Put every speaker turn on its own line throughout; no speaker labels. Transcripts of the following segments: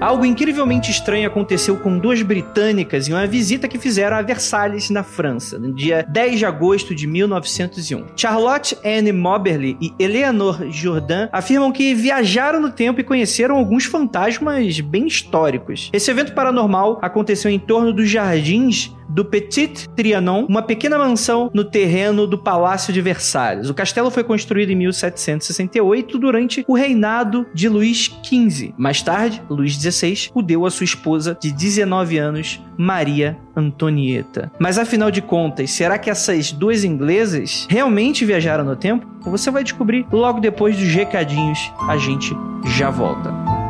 algo incrivelmente estranho aconteceu com duas britânicas em uma visita que fizeram a Versalhes, na França, no dia 10 de agosto de 1901. Charlotte Anne Moberly e Eleanor Jourdan afirmam que viajaram no tempo e conheceram alguns fantasmas bem históricos. Esse evento paranormal aconteceu em torno dos jardins do Petit Trianon, uma pequena mansão no terreno do Palácio de Versalhes. O castelo foi construído em 1768 durante o reinado de Luís XV. Mais tarde, Luís XVI o deu a sua esposa de 19 anos, Maria Antonieta. Mas afinal de contas, será que essas duas inglesas realmente viajaram no tempo? Você vai descobrir logo depois dos recadinhos. A gente já volta.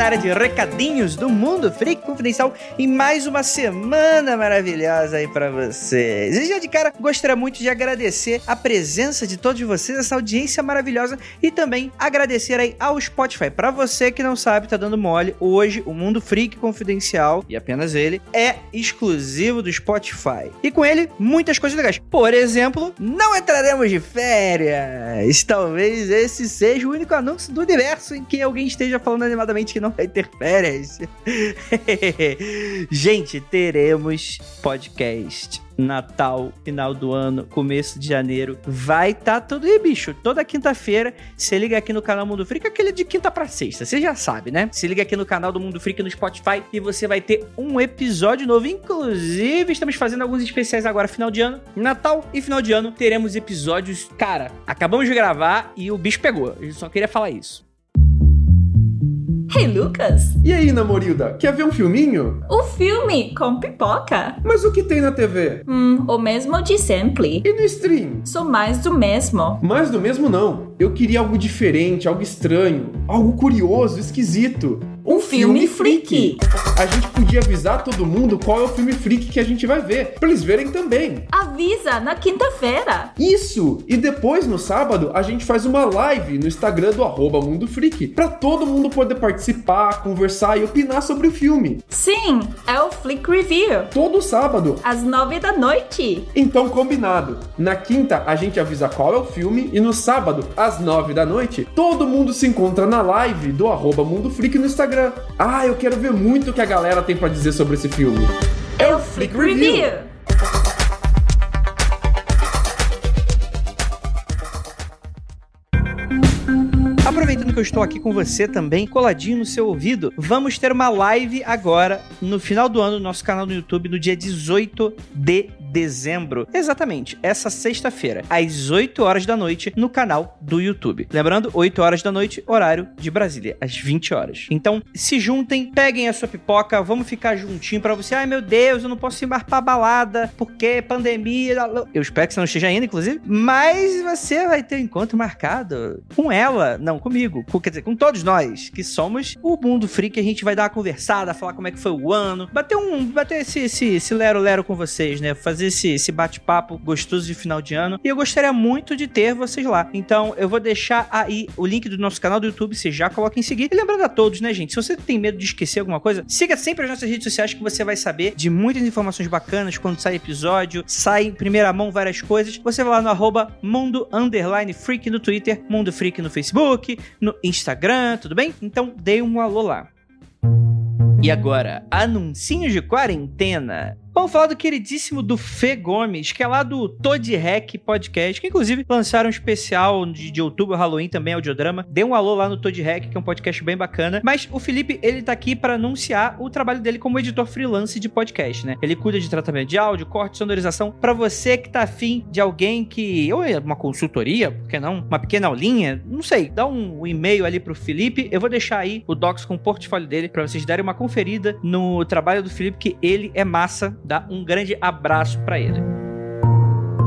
Na área de recadinhos do Mundo Freak Confidencial em mais uma semana maravilhosa aí pra vocês. E já de cara, gostaria muito de agradecer a presença de todos vocês, essa audiência maravilhosa e também agradecer aí ao Spotify. Pra você que não sabe, tá dando mole, hoje o Mundo Freak Confidencial, e apenas ele, é exclusivo do Spotify. E com ele, muitas coisas legais. Por exemplo, não entraremos de férias. Talvez esse seja o único anúncio do universo em que alguém esteja falando animadamente que não vai ter férias. Gente, teremos podcast. Natal, final do ano, começo de janeiro. Vai tá tudo aí, bicho. Toda quinta-feira, você liga aqui no canal Mundo Freak, aquele de quinta pra sexta, você já sabe, né? Se liga aqui no canal do Mundo Freak no Spotify e você vai ter um episódio novo. Inclusive, estamos fazendo alguns especiais agora, final de ano, Natal e final de ano. Teremos episódios. Cara, acabamos de gravar e o bicho pegou. Eu só queria falar isso.
Hey, Lucas!
E aí, Namorilda, quer ver um filminho?
O filme com pipoca?
Mas o que tem na TV?
Hum, o mesmo de sempre.
E no stream?
Sou mais do mesmo.
Mais do mesmo não. Eu queria algo diferente, algo estranho, algo curioso, esquisito.
Um, filme, freak.
A gente podia avisar todo mundo qual é o filme freak que a gente vai ver, pra eles verem também.
Avisa na quinta-feira.
Isso! E depois, no sábado, a gente faz uma live no Instagram do arroba Mundo Freak, pra todo mundo poder participar, conversar e opinar sobre o filme.
Sim, é o Flick Review.
Todo sábado.
Às nove da noite.
Então, combinado. Na quinta, a gente avisa qual é o filme e no sábado, às nove da noite, todo mundo se encontra na live do arroba Mundo Freak no Instagram. Ah, eu quero ver muito o que a galera tem pra dizer sobre esse filme.
É o Flick Review.
Aproveitando que eu estou aqui com você também, coladinho no seu ouvido, vamos ter uma live agora no final do ano no nosso canal no YouTube, no dia 18 de dezembro. Exatamente, essa sexta-feira, às 8 horas da noite, no canal do YouTube. Lembrando, 8 horas da noite, horário de Brasília, às 20 horas. Então, se juntem, peguem a sua pipoca, vamos ficar juntinho para você. Ai meu Deus, eu não posso ir mais pra balada, porque pandemia. Eu espero que você não esteja indo, inclusive, mas você vai ter um encontro marcado com ela, não comigo, com, quer dizer, com todos nós, que somos o Mundo Freak. A gente vai dar uma conversada, falar como é que foi o ano, bater um, bater esse, esse, esse lero-lero com vocês, né? Fazer esse, esse bate-papo gostoso de final de ano. E eu gostaria muito de ter vocês lá. Então, eu vou deixar aí o link do nosso canal do YouTube, você já coloca em seguir. E lembrando a todos, né, gente? Se você tem medo de esquecer alguma coisa, siga sempre as nossas redes sociais que você vai saber de muitas informações bacanas quando sai episódio, sai em primeira mão várias coisas. Você vai lá no arroba Mundo Underline Freak no Twitter, Mundo Freak no Facebook, no Instagram, tudo bem? Então, dê um alô lá. E agora, anuncinhos de quarentena. Vamos falar do queridíssimo do Fê Gomes, que é lá do Todd Hack Podcast, que inclusive lançaram um especial de, de outubro, Halloween também, audiodrama. Dê um alô lá no Todd Hack, que é um podcast bem bacana. Mas o Felipe, ele tá aqui para anunciar o trabalho dele como editor freelance de podcast, né? Ele cuida de tratamento de áudio, corte, sonorização. Para você que tá afim de alguém que, ou é uma consultoria, por que não? Uma pequena aulinha, não sei, dá um, e-mail ali pro Felipe. Eu vou deixar aí o Docs com o portfólio dele para vocês darem uma conferida no trabalho do Felipe, que ele é massa. Dá um grande abraço para ele.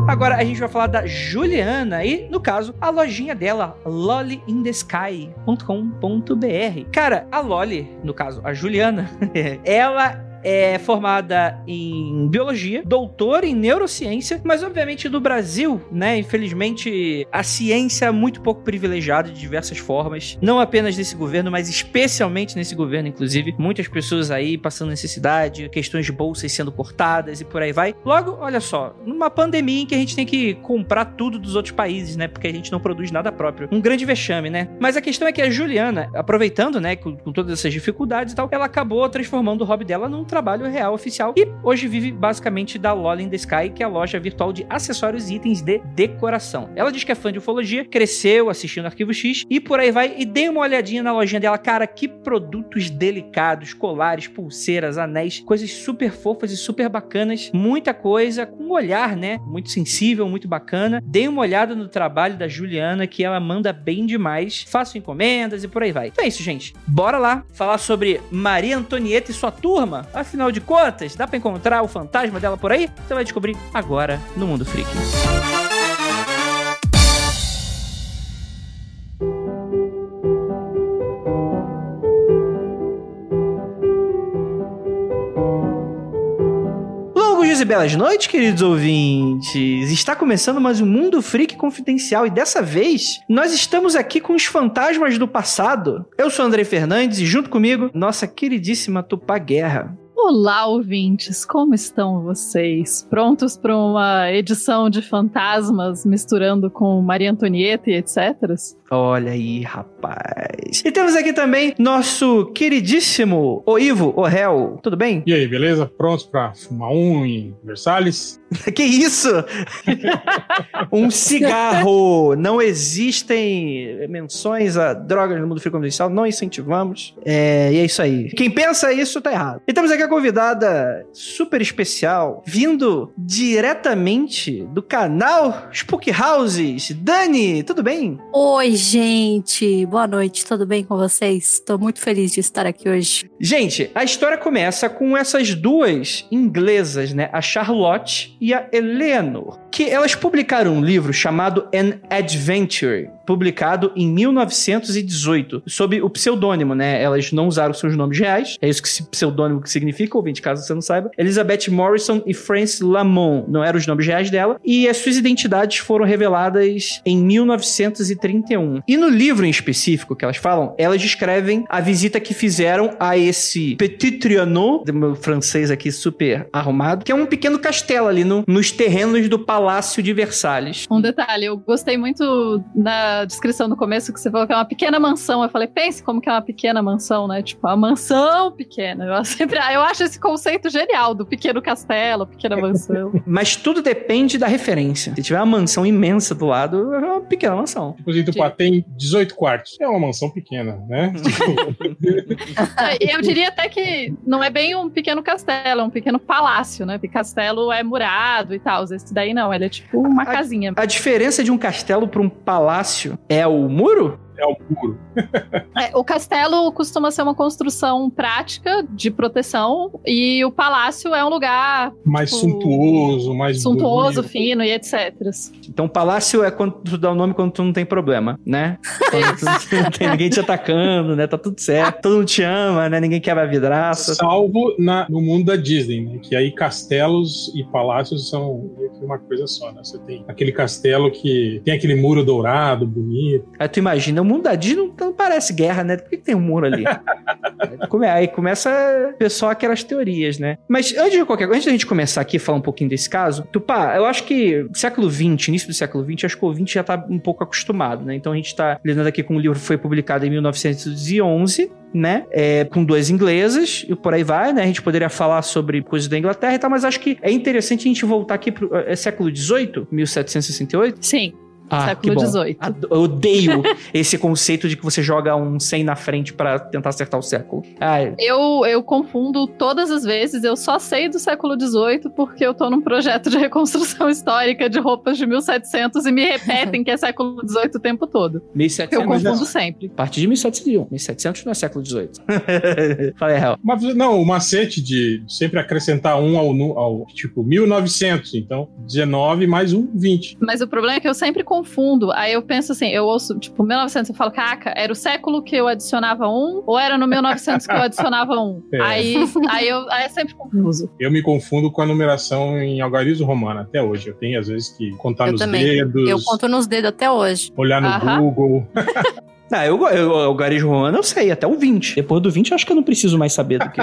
Agora a gente vai falar da Juliana e, no caso, a lojinha dela, lollyindesky.com.br. Cara, a Lolly, no caso, a Juliana, ela é formada em biologia, doutora em neurociência, mas obviamente no Brasil, né, infelizmente, a ciência é muito pouco privilegiada de diversas formas, não apenas nesse governo, mas especialmente nesse governo, inclusive, muitas pessoas aí passando necessidade, questões de bolsas sendo cortadas e por aí vai. Logo, olha só, numa pandemia em que a gente tem que comprar tudo dos outros países, né, porque a gente não produz nada próprio. Um grande vexame, né? Mas a questão é que a Juliana, aproveitando, né, com, com todas essas dificuldades e tal, ela acabou transformando o hobby dela num trabalho real oficial e hoje vive basicamente da Lola in the Sky, que é a loja virtual de acessórios e itens de decoração. Ela diz que é fã de ufologia, cresceu assistindo Arquivo X e por aí vai. E dei uma olhadinha na lojinha dela, cara, que produtos delicados, colares, pulseiras, anéis, coisas super fofas e super bacanas. Muita coisa com um olhar, né? Muito sensível, muito bacana. Dei uma olhada no trabalho da Juliana, que ela manda bem demais. Faço encomendas e por aí vai. Então é isso, gente. Bora lá falar sobre Maria Antonieta e sua turma. Afinal de contas, dá pra encontrar o fantasma dela por aí? Você vai descobrir agora no Mundo Freak. E belas noites, queridos ouvintes. Está começando mais um Mundo Freak Confidencial e dessa vez nós estamos aqui com os fantasmas do passado. Eu sou Andrei Fernandes e junto comigo, nossa queridíssima Tupá Guerra.
Olá, ouvintes, como estão vocês? Prontos para uma edição de fantasmas misturando com Maria Antonieta e etc?
Olha aí, rapaz. E temos aqui também nosso queridíssimo O Ivo, o réu. Tudo bem?
E aí, beleza? Prontos pra fumar um em Versalhes?
que isso? um cigarro. Não existem menções a drogas no mundo freak confidencial, não incentivamos. É, e é isso aí. Quem pensa isso tá errado. E temos aqui a convidada super especial, vindo diretamente do canal Spook Houses. Dani, tudo bem?
Oi, gente. Boa noite. Tudo bem com vocês? Estou muito feliz de estar aqui hoje.
Gente, a história começa com essas duas inglesas, né? A Charlotte e a Eleanor, que elas publicaram um livro chamado An Adventure, publicado em 1918, sob o pseudônimo, né? Elas não usaram seus nomes reais, é isso que esse pseudônimo que significa, ouvinte, caso você não saiba. Elizabeth Morrison e Frances Lamont não eram os nomes reais dela, e as suas identidades foram reveladas em 1931. E no livro em específico que elas falam, elas descrevem a visita que fizeram a esse Petit Trianon, do meu francês aqui super arrumado, que é um pequeno castelo ali no, nos terrenos do Palácio de Versalhes.
Um detalhe, eu gostei muito na descrição no começo que você falou que é uma pequena mansão. Eu falei, pense como que é uma pequena mansão, né? Tipo, uma mansão pequena. Eu sempre, eu acho esse conceito genial do pequeno castelo, pequena mansão.
Mas tudo depende da referência. Se tiver uma mansão imensa do lado, é uma pequena mansão.
Tipo, assim, Tupá tem 18 quartos. É uma mansão pequena, né?
eu diria até que não é bem um pequeno castelo, é um pequeno palácio, né? Porque castelo é murado e tal. Esse daí não, ele é tipo uma casinha.
A diferença de um castelo para um palácio é o muro?
É o muro.
É, o castelo costuma ser uma construção prática de proteção e o palácio é um lugar
mais
tipo,
suntuoso, mais
suntuoso,
bonito.
fino e etc.
Então, palácio é quando tu dá o nome quando tu não tem problema, né? Quando tu não tem ninguém te atacando, né? Tá tudo certo. Todo mundo te ama, né? Ninguém quebra vidraça.
Salvo na, no mundo da Disney, né? Que aí castelos e palácios são uma coisa só, né? Você tem aquele castelo que tem aquele muro dourado, bonito.
Aí tu imagina o mundo da Disney não, não parece guerra, né? Por que, que tem um muro ali? Aí come- Aí começa o pessoal aquelas teorias, né? Mas antes de qualquer coisa, antes da gente começar aqui falar um pouquinho desse caso, Tupá, eu acho que século XX, início do século XX, acho que o ouvinte já tá um pouco acostumado, né? Então a gente tá lidando aqui com um livro que foi publicado em 1911, né? É, com duas inglesas e por aí vai, né? A gente poderia falar sobre coisas da Inglaterra e tal, mas acho que é interessante a gente voltar aqui pro é, século XVIII, 1768.
Sim,
Ah,
Século
que bom.
XVIII.
Eu odeio esse conceito de que você joga um 100 na frente pra tentar acertar o século. Ai,
eu, eu confundo todas as vezes. Eu só sei do século XVIII porque eu tô num projeto de reconstrução histórica de roupas de 1700 e me repetem que é século XVIII o tempo todo.
1700.
Eu confundo sempre.
A partir de 1701. 1700 não é século XVIII. Aí, Hel.
Mas não, o macete de sempre acrescentar um ao, ao tipo 1900, então 19 mais um, 20.
Mas o problema é que eu sempre confundo. Aí eu penso assim, eu ouço, tipo, 1900, eu falo, caca, era o século que eu adicionava um ou era no 1900 que eu adicionava um?
É.
Aí, aí, eu, aí é sempre confuso.
Eu me confundo com a numeração em algarismo romano até hoje. Eu tenho às vezes que contar
Eu
nos
também.
dedos,
Eu conto nos dedos até hoje.
olhar no
Aham.
Google.
Ah, eu, eu, o garejo romano eu sei, até o 20. Depois do 20 eu acho que eu não preciso mais saber do que.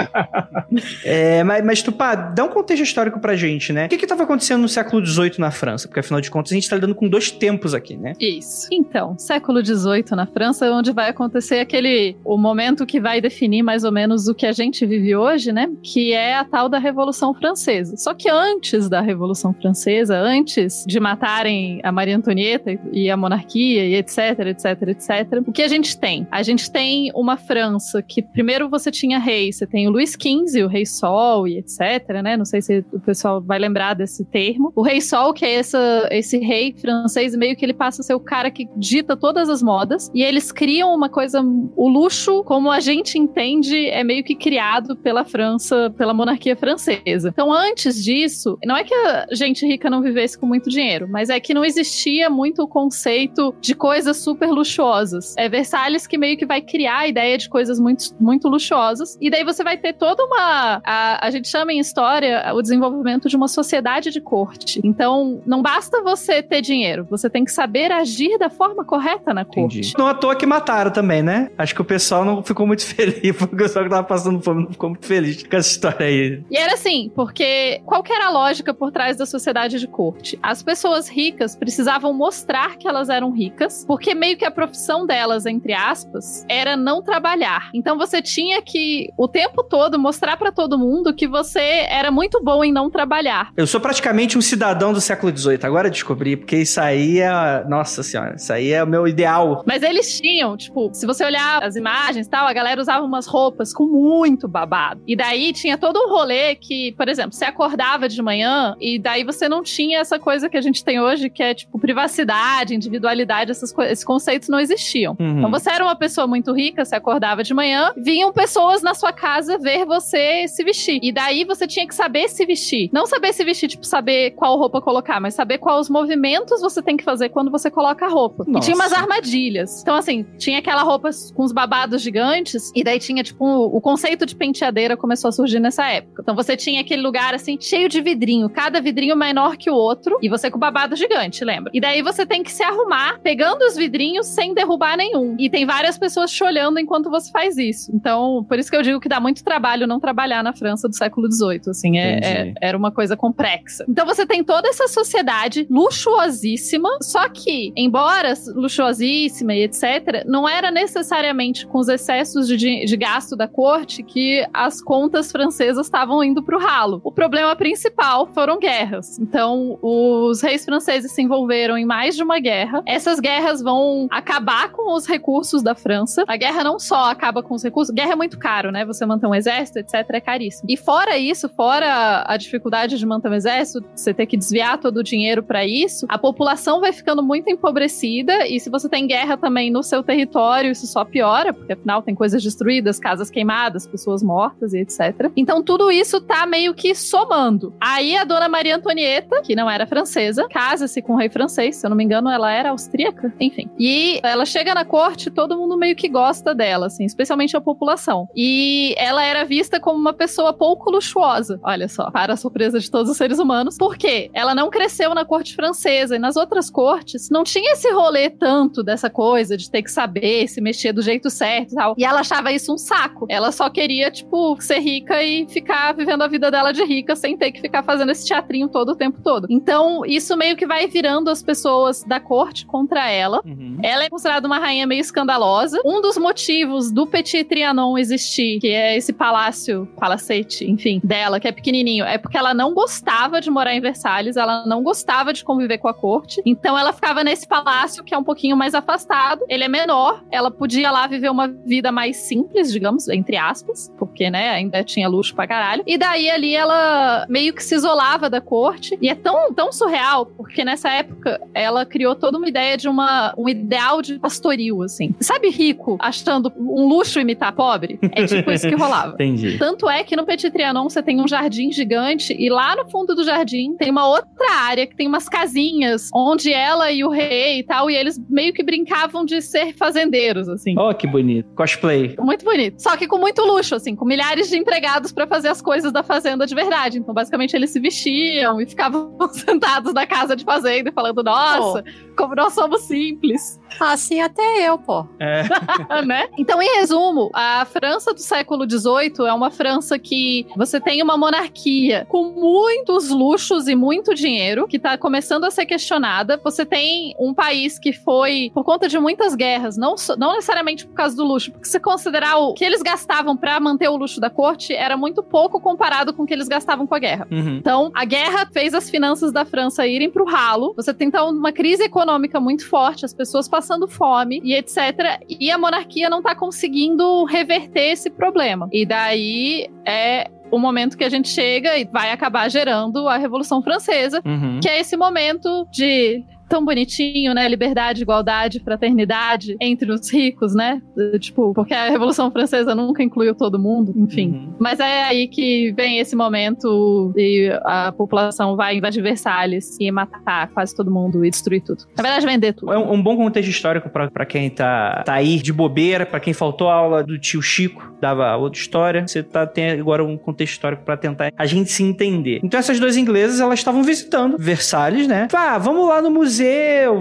é, mas, mas Tupá, dá um contexto histórico pra gente, né? O que que tava acontecendo no século XVIII na França? Porque afinal de contas a gente tá lidando com dois tempos aqui, né?
Isso. Então, século XVIII na França, é onde vai acontecer aquele o momento que vai definir mais ou menos o que a gente vive hoje, né? Que é a tal da Revolução Francesa. Só que antes da Revolução Francesa, antes de matarem a Maria Antonieta e a monarquia e etc, etc, etc, o que a gente tem? A gente tem uma França que primeiro você tinha rei, você tem o Luís XV, o Rei Sol e etc, né? Não sei se o pessoal vai lembrar desse termo. O Rei Sol, que é essa, esse rei francês, meio que ele passa a ser o cara que dita todas as modas. E eles criam uma coisa. O luxo, como a gente entende, é meio que criado pela França, pela monarquia francesa. Então, antes disso, não é que a gente rica não vivesse com muito dinheiro, mas é que não existia muito o conceito de coisas super luxuosas. É Versalhes que meio que vai criar a ideia de coisas muito, muito luxuosas. E daí você vai ter toda uma. A, a gente chama em história o desenvolvimento de uma sociedade de corte. Então, não basta você ter dinheiro, você tem que saber agir da forma correta na corte.
Entendi. Não à toa que mataram também, né? Acho que o pessoal não ficou muito feliz. O pessoal que tava passando fome não ficou muito feliz com essa história aí.
E era assim, porque qual que era a lógica por trás da sociedade de corte? As pessoas ricas precisavam mostrar que elas eram ricas, porque meio que a profissão delas, entre aspas, era não trabalhar. Então você tinha que o tempo todo mostrar pra todo mundo que você era muito bom em não trabalhar.
Eu sou praticamente um cidadão do século XVIII. Agora descobri, porque isso aí é. Nossa senhora, isso aí é o meu ideal.
Mas eles tinham, tipo, se você olhar as imagens e tal, a galera usava umas roupas com muito babado. E daí tinha todo um rolê que, por exemplo, você acordava de manhã e daí você não tinha essa coisa que a gente tem hoje, que é tipo privacidade, individualidade, essas esses conceitos não existiam.
Uhum.
Então você era uma pessoa muito rica, você acordava de manhã, vinham pessoas na sua casa ver você se vestir. E daí você tinha que saber se vestir. Não saber se vestir, tipo, saber qual roupa colocar, mas saber quais movimentos você tem que fazer quando você coloca a roupa.
Nossa.
E tinha umas armadilhas. Então, assim, tinha aquela roupa com os babados gigantes, e daí tinha, tipo, o conceito de penteadeira começou a surgir nessa época. Então você tinha aquele lugar, assim, cheio de vidrinho, cada vidrinho menor que o outro, e você com babado gigante, lembra? E daí você tem que se arrumar, pegando os vidrinhos sem derrubar nenhum. E tem várias pessoas te olhando enquanto você faz isso. Então, por isso que eu digo que dá muito trabalho não trabalhar na França do século XVIII, assim, é, é- era uma coisa complexa. Então você tem toda essa sociedade luxuosíssima, só que, embora luxuosíssima e etc., não era necessariamente com os excessos de, de gasto da corte que as contas francesas estavam indo pro ralo. O problema principal foram guerras. Então, os reis franceses se envolveram em mais de uma guerra. Essas guerras vão acabar com os recursos da França. A guerra não só acaba com os recursos, guerra é muito caro, né? Você manter um exército, etc., é caríssimo. E fora isso, fora a dificuldade de manter um exército, você ter que desviar todo o dinheiro para isso, a população vai ficando muito empobrecida. E se você tem guerra também no seu território, isso só piora, porque afinal tem coisas destruídas, casas queimadas, pessoas mortas e etc. Então tudo isso tá meio que somando. Aí a dona Maria Antonieta, que não era francesa, casa-se com o rei francês, se eu não me engano, ela era austríaca, enfim. E ela chega na corte, todo mundo meio que gosta dela, assim, especialmente a população. E ela era vista como uma pessoa pouco luxuosa, olha só, para a surpresa de todos os seres humanos, porque ela não cresceu na corte francesa e nas outras cortes não tinha esse rolê tanto dessa coisa de ter que saber se mexer do jeito certo e tal. E ela achava isso um saco. Ela só queria, tipo, ser rica e ficar vivendo a vida dela de rica sem ter que ficar fazendo esse teatrinho todo o tempo todo. Então, isso meio que vai virando as pessoas da corte contra ela.
Uhum.
Ela é considerada uma rainha meio escandalosa. Um dos motivos do Petit Trianon existir, que é esse palácio, palacete, enfim, dela, que é pequenininho, é porque ela não gostava de morar em Versalhes, ela não gostava de conviver com a corte. Então ela ficava nesse palácio que é um pouquinho mais afastado. Ele é menor, ela podia lá viver uma vida mais simples, digamos, entre aspas, porque, né, ainda tinha luxo pra caralho. E daí ali ela meio que se isolava da corte. E é tão, tão surreal, porque nessa época ela criou toda uma ideia de uma, um ideal de pastoril, assim. Sabe rico achando um luxo imitar pobre? É tipo isso que rolava.
Entendi.
Tanto é que no Petit Trianon você tem um jardim gigante e lá no fundo do jardim tem uma outra área que tem umas casinhas onde ela e o rei e tal, e eles meio que brincavam de ser fazendeiros, assim.
Oh, que bonito. Cosplay.
Muito bonito. Só que com muito luxo, assim, com milhares de empregados pra fazer as coisas da fazenda de verdade. Então, basicamente, eles se vestiam e ficavam sentados na casa de fazenda e falando: nossa, como nós somos simples.
Assim até eu, pô.
É.
né? Então, em resumo, a França do século XVIII é uma França que você tem uma monarquia com muitos luxos e muito dinheiro, que tá começando a ser questionada. Você tem um país que foi por conta de muitas guerras, não, so- não necessariamente por causa do luxo, porque se considerar o que eles gastavam pra manter o luxo da corte, era muito pouco comparado com o que eles gastavam com a guerra.
Uhum.
Então, a guerra fez as finanças da França irem pro ralo. Você tem então uma crise econômica muito forte, as pessoas passando fome e etc. E a monarquia não tá conseguindo reverter esse problema. E daí é o momento que a gente chega e vai acabar gerando a Revolução Francesa,
Uhum.
que é esse momento de tão bonitinho, né? Liberdade, igualdade, fraternidade entre os ricos, né? Tipo, porque a Revolução Francesa nunca incluiu todo mundo, enfim.
Uhum.
Mas é aí que vem esse momento e a população vai invadir Versalhes e matar quase todo mundo e destruir tudo. Na verdade, vender tudo.
É um, um bom contexto histórico pra, pra quem tá, tá aí de bobeira, pra quem faltou a aula do tio Chico, dava outra história. Você tá, tem agora um contexto histórico pra tentar a gente se entender. Então essas duas inglesas, elas estavam visitando Versalhes, né? Ah, vamos lá no museu,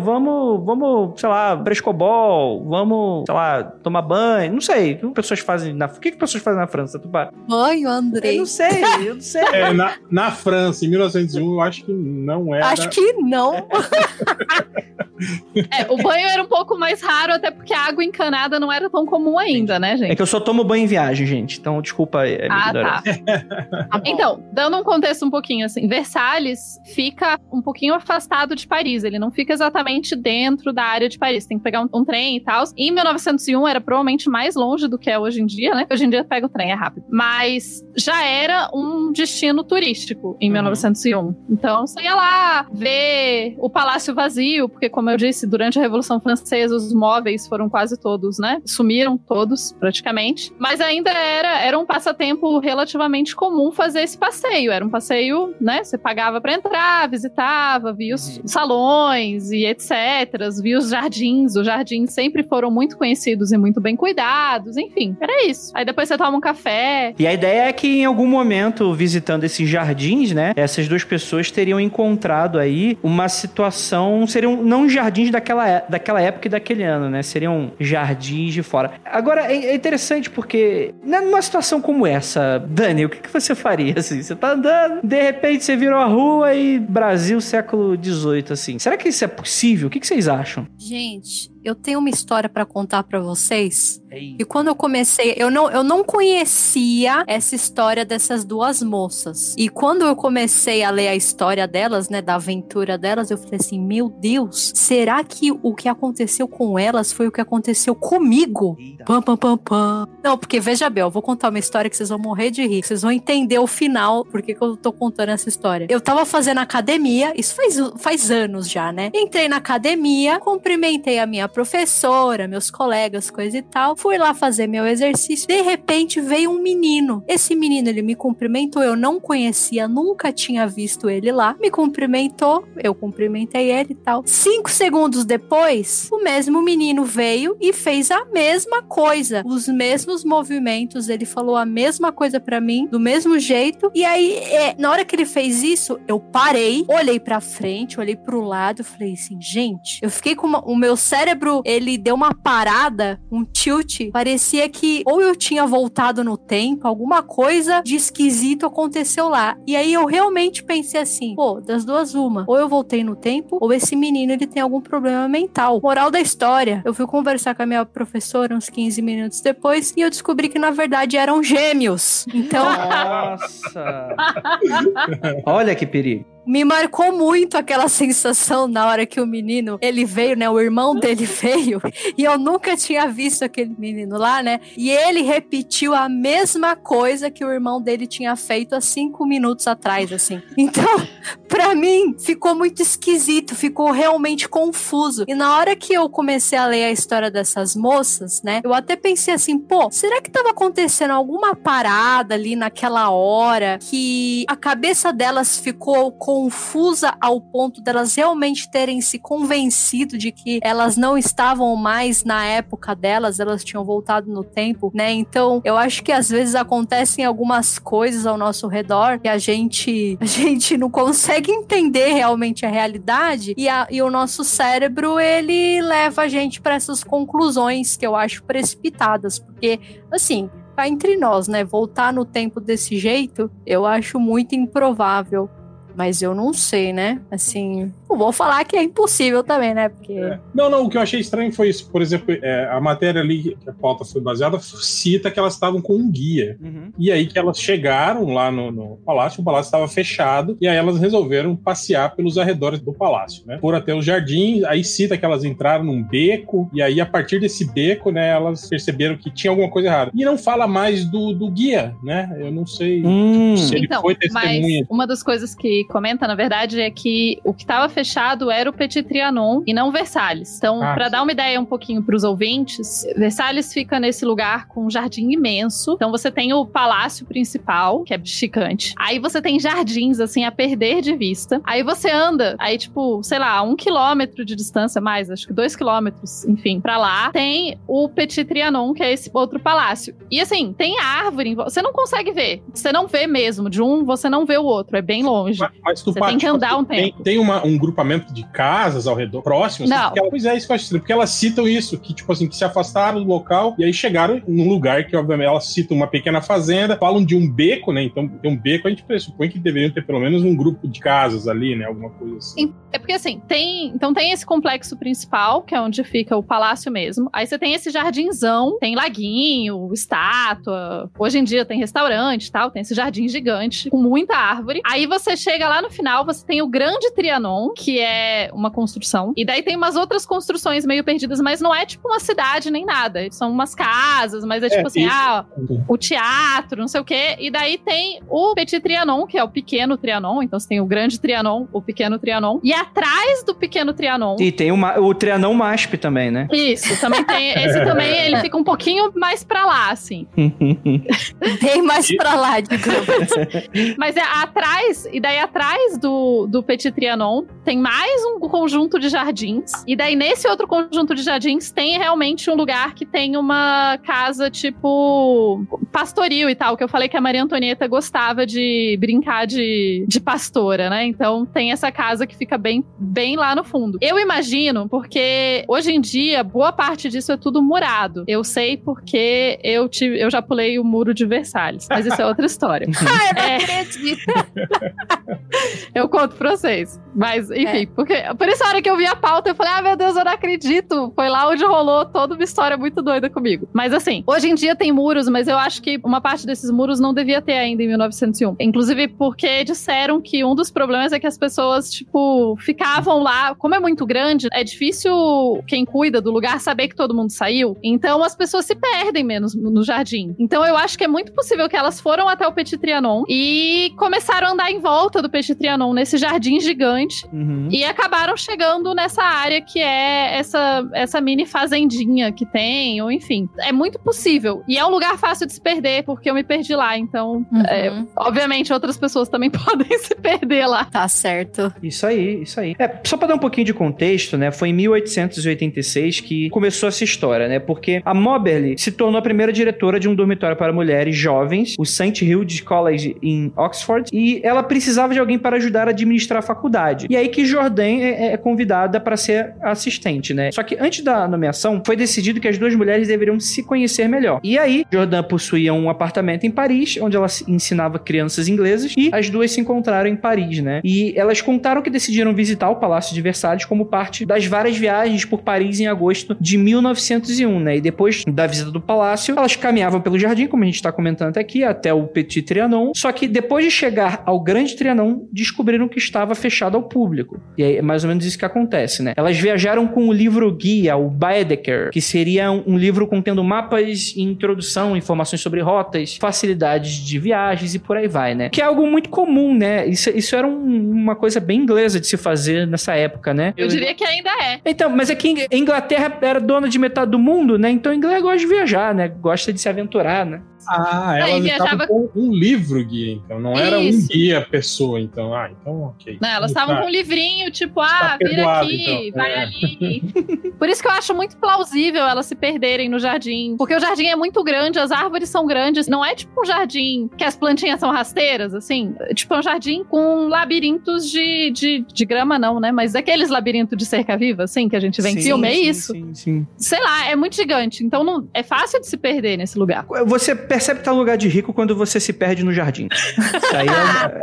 vamos, vamos, sei lá, frescobol, vamos, sei lá, tomar banho. Não sei. O que pessoas fazem na... O que, que pessoas fazem na França, Tupá?
Banho,
Eu
Andrei.
não sei, eu não sei.
É, na, na França, em 1901, eu acho que não era.
Acho que não.
É, o banho era um pouco mais raro, até porque a água encanada não era tão comum ainda, né,
É
gente?
que eu só tomo banho em viagem, gente. Então, desculpa aí. minha
Ah,
ignorância.
tá. Então, dando um contexto um pouquinho assim, Versalhes fica um pouquinho afastado de Paris, ele não fica exatamente dentro da área de Paris, tem que pegar um, um trem e tal. Em 1901 era provavelmente mais longe do que é hoje em dia, né? Hoje em dia pega o trem, é rápido. Mas já era um destino turístico em
Uhum.
1901. Então, você ia lá ver o palácio vazio, porque como eu disse, durante a Revolução Francesa os móveis foram quase todos, né? Sumiram todos, praticamente. Mas ainda era, era um passatempo relativamente comum fazer esse passeio. Era um passeio, né? Você pagava pra entrar, visitava, via os
Uhum.
Salões e etc. Via os jardins. Os jardins sempre foram muito conhecidos e muito bem cuidados. Enfim, era isso. Aí depois você toma um café.
E a ideia é que em algum momento, visitando esses jardins, né, essas duas pessoas teriam encontrado aí uma situação, seriam não jardins daquela, é- daquela época e daquele ano, né, seriam jardins de fora. Agora, é, é interessante porque, né, numa situação como essa, Dani, o que, que você faria, assim? Você tá andando, de repente você virou a rua e Brasil século XVIII, assim. Será que isso é possível? O que, que vocês acham?
Gente, eu tenho uma história pra contar pra vocês.
É
E quando eu comecei, eu não, eu não conhecia essa história dessas duas moças. E quando eu comecei a ler a história delas, né, da aventura delas, eu falei assim: meu Deus, será que o que aconteceu com elas foi o que aconteceu comigo? Pam, pam, pam, pam. Não, porque veja bem, eu vou contar uma história que vocês vão morrer de rir. Vocês vão entender o final, porque que eu tô contando essa história. Eu tava fazendo academia, isso faz, faz anos já, né? Entrei na academia, cumprimentei a minha professora, meus colegas, coisa e tal. Fui lá fazer meu exercício. De repente veio um menino. Esse menino, ele me cumprimentou, eu não conhecia, nunca tinha visto ele lá. Me cumprimentou, eu cumprimentei ele e tal. Cinco segundos depois, o mesmo menino veio e fez a mesma coisa, os mesmos movimentos. Ele falou a mesma coisa para mim, do mesmo jeito. E aí, é, na hora que ele fez isso, eu parei, olhei pra frente, olhei pro lado, falei assim, gente, eu fiquei com uma- o meu cérebro, ele deu uma parada, um tilt. Parecia que ou eu tinha voltado no tempo, alguma coisa de esquisito aconteceu lá. E aí eu realmente pensei assim, pô, das duas uma, ou eu voltei no tempo, ou esse menino ele tem algum problema mental. Moral da história, eu fui conversar com a minha professora uns 15 minutos depois e eu descobri que na verdade eram gêmeos. Então,
Nossa! Olha que perigo.
Me marcou muito aquela sensação na hora que o menino, ele veio, né? O irmão dele veio e eu nunca tinha visto aquele menino lá, né? E ele repetiu a mesma coisa que o irmão dele tinha feito há cinco minutos atrás, assim. Então, pra mim, ficou muito esquisito, ficou realmente confuso. E na hora que eu comecei a ler a história dessas moças, né? Eu até pensei assim, pô, será que tava acontecendo alguma parada ali naquela hora que a cabeça delas ficou confusa ao ponto delas realmente terem se convencido de que elas não estavam mais na época delas, elas tinham voltado no tempo, né? Então, eu acho que às vezes acontecem algumas coisas ao nosso redor que a gente a gente não consegue entender realmente a realidade e, a- e o nosso cérebro ele leva a gente para essas conclusões que eu acho precipitadas, porque assim, cá entre nós, né, voltar no tempo desse jeito, eu acho muito improvável. Mas eu não sei, né? Assim, não vou falar que é impossível também, né? Porque.
É. Não, não, o que eu achei estranho foi isso. Por exemplo, é, a matéria ali que a pauta foi baseada cita que elas estavam com um guia.
Uhum.
E aí que elas chegaram lá no, no palácio, o palácio estava fechado, e aí elas resolveram passear pelos arredores do palácio, né? Foram até o jardim, aí cita que elas entraram num beco, e aí a partir desse beco, né, elas perceberam que tinha alguma coisa errada. E não fala mais do, do guia, né? Eu não sei
Hum.
se ele
Então,
foi
mas
testemunha.
uma das coisas que comenta, na verdade, é que o que estava fechado era o Petit Trianon e não Versalhes. Então,
Ah,
para dar uma ideia um pouquinho para os ouvintes, Versalhes fica nesse lugar com um jardim imenso. Então, você tem o palácio principal, que é chicante. Aí você tem jardins, assim, a perder de vista. Aí você anda, aí, tipo, sei lá, um quilômetro de distância mais, acho que dois quilômetros, enfim, pra lá, tem o Petit Trianon, que é esse outro palácio. E assim, tem árvore, você não consegue ver. Você não vê mesmo. De um, você não vê o outro, é bem longe.
Mas, mas tu
Você
parte,
tem que andar
assim,
um
tem,
tempo.
tem uma- um grupamento de casas ao redor, próximos.
Não.
Porque ela- pois é, isso que eu acho estranho, porque elas citam isso, que tipo assim, que se afastaram do local e aí chegaram num lugar que, obviamente, elas citam uma pequena fazenda, falam de um beco, né? Então, tem um beco, a gente pressupõe que deveriam ter pelo menos um grupo de casas ali, né? Alguma coisa assim.
É porque assim, tem. Então tem esse complexo principal, que é onde fica o palácio mesmo. Aí você tem esse jardinzão, tem laguinho, estátua. Hoje em dia tem restaurante e tal, tem esse jardim gigante com muita árvore. Aí você chega lá no final, você tem o Grande Trianon, que é uma construção. E daí tem umas outras construções meio perdidas, mas não é tipo uma cidade nem nada. São umas casas, mas é tipo assim,
isso.
ah, o teatro, não sei o quê. E daí tem o Petit Trianon, que é o pequeno Trianon. Então você tem o grande Trianon, o pequeno Trianon. E atrás do pequeno Trianon.
E tem o, ma- o Trianon Masp também, né?
Isso, também tem. Esse também ele fica um pouquinho mais pra lá, assim.
Bem mais pra lá, digamos.
Mas é atrás, e daí atrás do, do Petit Trianon tem mais um conjunto de jardins. E daí nesse outro conjunto de jardins tem realmente um lugar que tem uma casa tipo pastoril e tal, que eu falei que a Maria Antonieta gostava de brincar de, de pastora, né? Então tem essa casa que fica bem, bem lá no fundo. Eu imagino, porque hoje em dia boa parte disso é tudo murado. Eu sei porque eu, tive, eu já pulei o muro de Versalhes, mas isso é outra história. É. Eu conto pra vocês. Mas, enfim, porque por isso a hora que eu vi a pauta, eu falei, ah, meu Deus, eu não acredito. Foi lá onde rolou toda uma história muito doida comigo. Mas assim, hoje em dia tem muros, mas eu acho que uma parte desses muros não devia ter ainda em 1901. Inclusive porque disseram que um dos problemas é que as pessoas, tipo, ficavam lá. Como é muito grande, é difícil quem cuida do lugar saber que todo mundo saiu. Então as pessoas se perdem menos no jardim. Então eu acho que é muito possível que elas foram até o Petit Trianon e começaram a andar em volta do Petit Trianon nesse jardim gigante
Uhum.
e acabaram chegando nessa área que é essa, essa mini fazendinha que tem, ou enfim. É muito possível. E é um lugar fácil de se perder, porque eu me perdi lá. Então,
Uhum.
é, obviamente, outras pessoas também podem se perder lá.
Tá certo.
Isso aí, isso aí. É, só pra dar um pouquinho de contexto, né? Foi em 1886 que começou essa história, né? Porque a Moberly se tornou a primeira diretora de um dormitório para mulheres jovens, o St. Hildes College em Oxford, e ela precisava de alguém para ajudar a administrar a faculdade. E aí que Jordan é, é convidada para ser assistente, né? Só que antes da nomeação, foi decidido que as duas mulheres deveriam se conhecer melhor. E aí, Jordan possuía um apartamento em Paris, onde ela ensinava crianças ingleses, e as duas se encontraram em Paris, né? E elas contaram que decidiram visitar o Palácio de Versalhes como parte das várias viagens por Paris em agosto de 1901, né? E depois da visita do palácio, elas caminhavam pelo jardim, como a gente está comentando até aqui, até o Petit Trianon. Só que depois de chegar ao Grande Trianon, descobriram que estava fechado ao público. E é mais ou menos isso que acontece, né? Elas viajaram com o livro guia, o Baedeker, que seria um, livro contendo mapas e introdução, informações sobre rotas, facilidades de viagens e por aí vai, né? Que é algo muito comum, né? Isso, isso era um- uma coisa bem inglesa de se fazer nessa época, né?
Eu diria que ainda é.
Então, mas é que a Inglaterra era dona de metade do mundo, né? Então a Inglaterra gosta de viajar, né? Gosta de se aventurar, né?
Ah,
Aí
elas
viajava-
estavam com um livro guia, então. Não era
Isso.
um guia pessoa, então. Ah, então ok.
Não, elas estavam
Tá.
com um livrinho, tipo, ah, vira
perdoado,
aqui,
então.
vai
É.
ali. Por isso que eu acho muito plausível elas se perderem no jardim. Porque o jardim é muito grande, as árvores são grandes. Não é tipo um jardim que as plantinhas são rasteiras, assim. É Tipo, é um jardim com labirintos de, de, de grama, não, né? Mas aqueles labirintos de cerca-viva, assim, que a gente vê em
Sim,
filme, é
sim,
isso.
Sim, sim.
Sei lá, é muito gigante. Então não, é fácil de se perder nesse lugar.
Você percebe que tá lugar de rico quando você se perde no jardim. Isso aí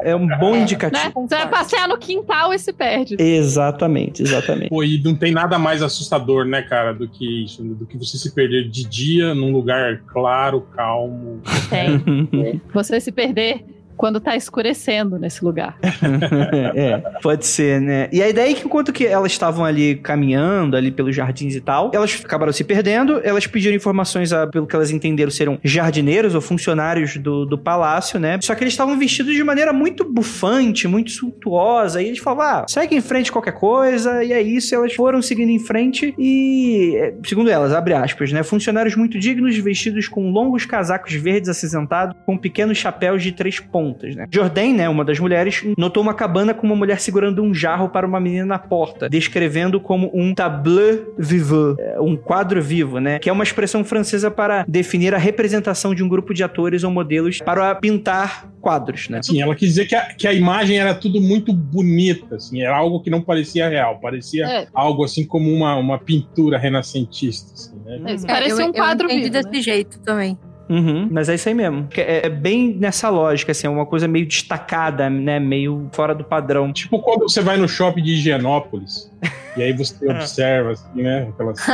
é, é um bom
Né?
indicativo.
Você vai passear no quintal e se perde.
Exatamente, exatamente.
Pô, e não tem nada mais assustador, né, cara, do que isso, do que você se perder de dia num lugar claro, calmo.
Tem. Você se perder quando tá escurecendo nesse lugar.
é, pode ser, né? E a ideia é que enquanto que elas estavam ali caminhando, ali pelos jardins e tal, elas acabaram se perdendo, elas pediram informações, a, pelo que elas entenderam, serão jardineiros ou funcionários do, do palácio, né? Só que eles estavam vestidos de maneira muito bufante, muito suntuosa, e eles falavam, ah, segue em frente qualquer coisa, e é isso, elas foram seguindo em frente e, é, segundo elas, abre aspas, né? Funcionários muito dignos, vestidos com longos casacos verdes acinzentados, com pequenos chapéus de três pontas, né? Jordan, né, uma das mulheres, notou uma cabana com uma mulher segurando um jarro para uma menina na porta, descrevendo como um tableau vivant, é, um quadro vivo, né? Que é uma expressão francesa para definir a representação de um grupo de atores ou modelos para pintar quadros, né?
Assim, ela quis dizer que a, que a imagem era tudo muito bonita, assim, era algo que não parecia real, parecia
É.
algo assim como uma, uma pintura renascentista, assim, né?
Isso parece
eu,
um quadro
eu entendi
vivo,
desse
né?
jeito também.
Uhum, mas é isso aí mesmo. É, é bem nessa lógica, assim, é uma coisa meio destacada, né? Meio fora do padrão.
Tipo quando você vai no shopping de Higienópolis, e aí você observa, assim, né, aquelas...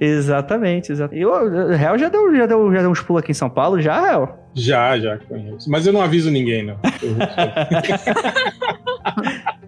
exatamente, exatamente. Eu, Real já deu, já, deu, já deu uns pulos aqui em São Paulo, já, Real?
Já, já conheço. Mas eu não aviso ninguém, não.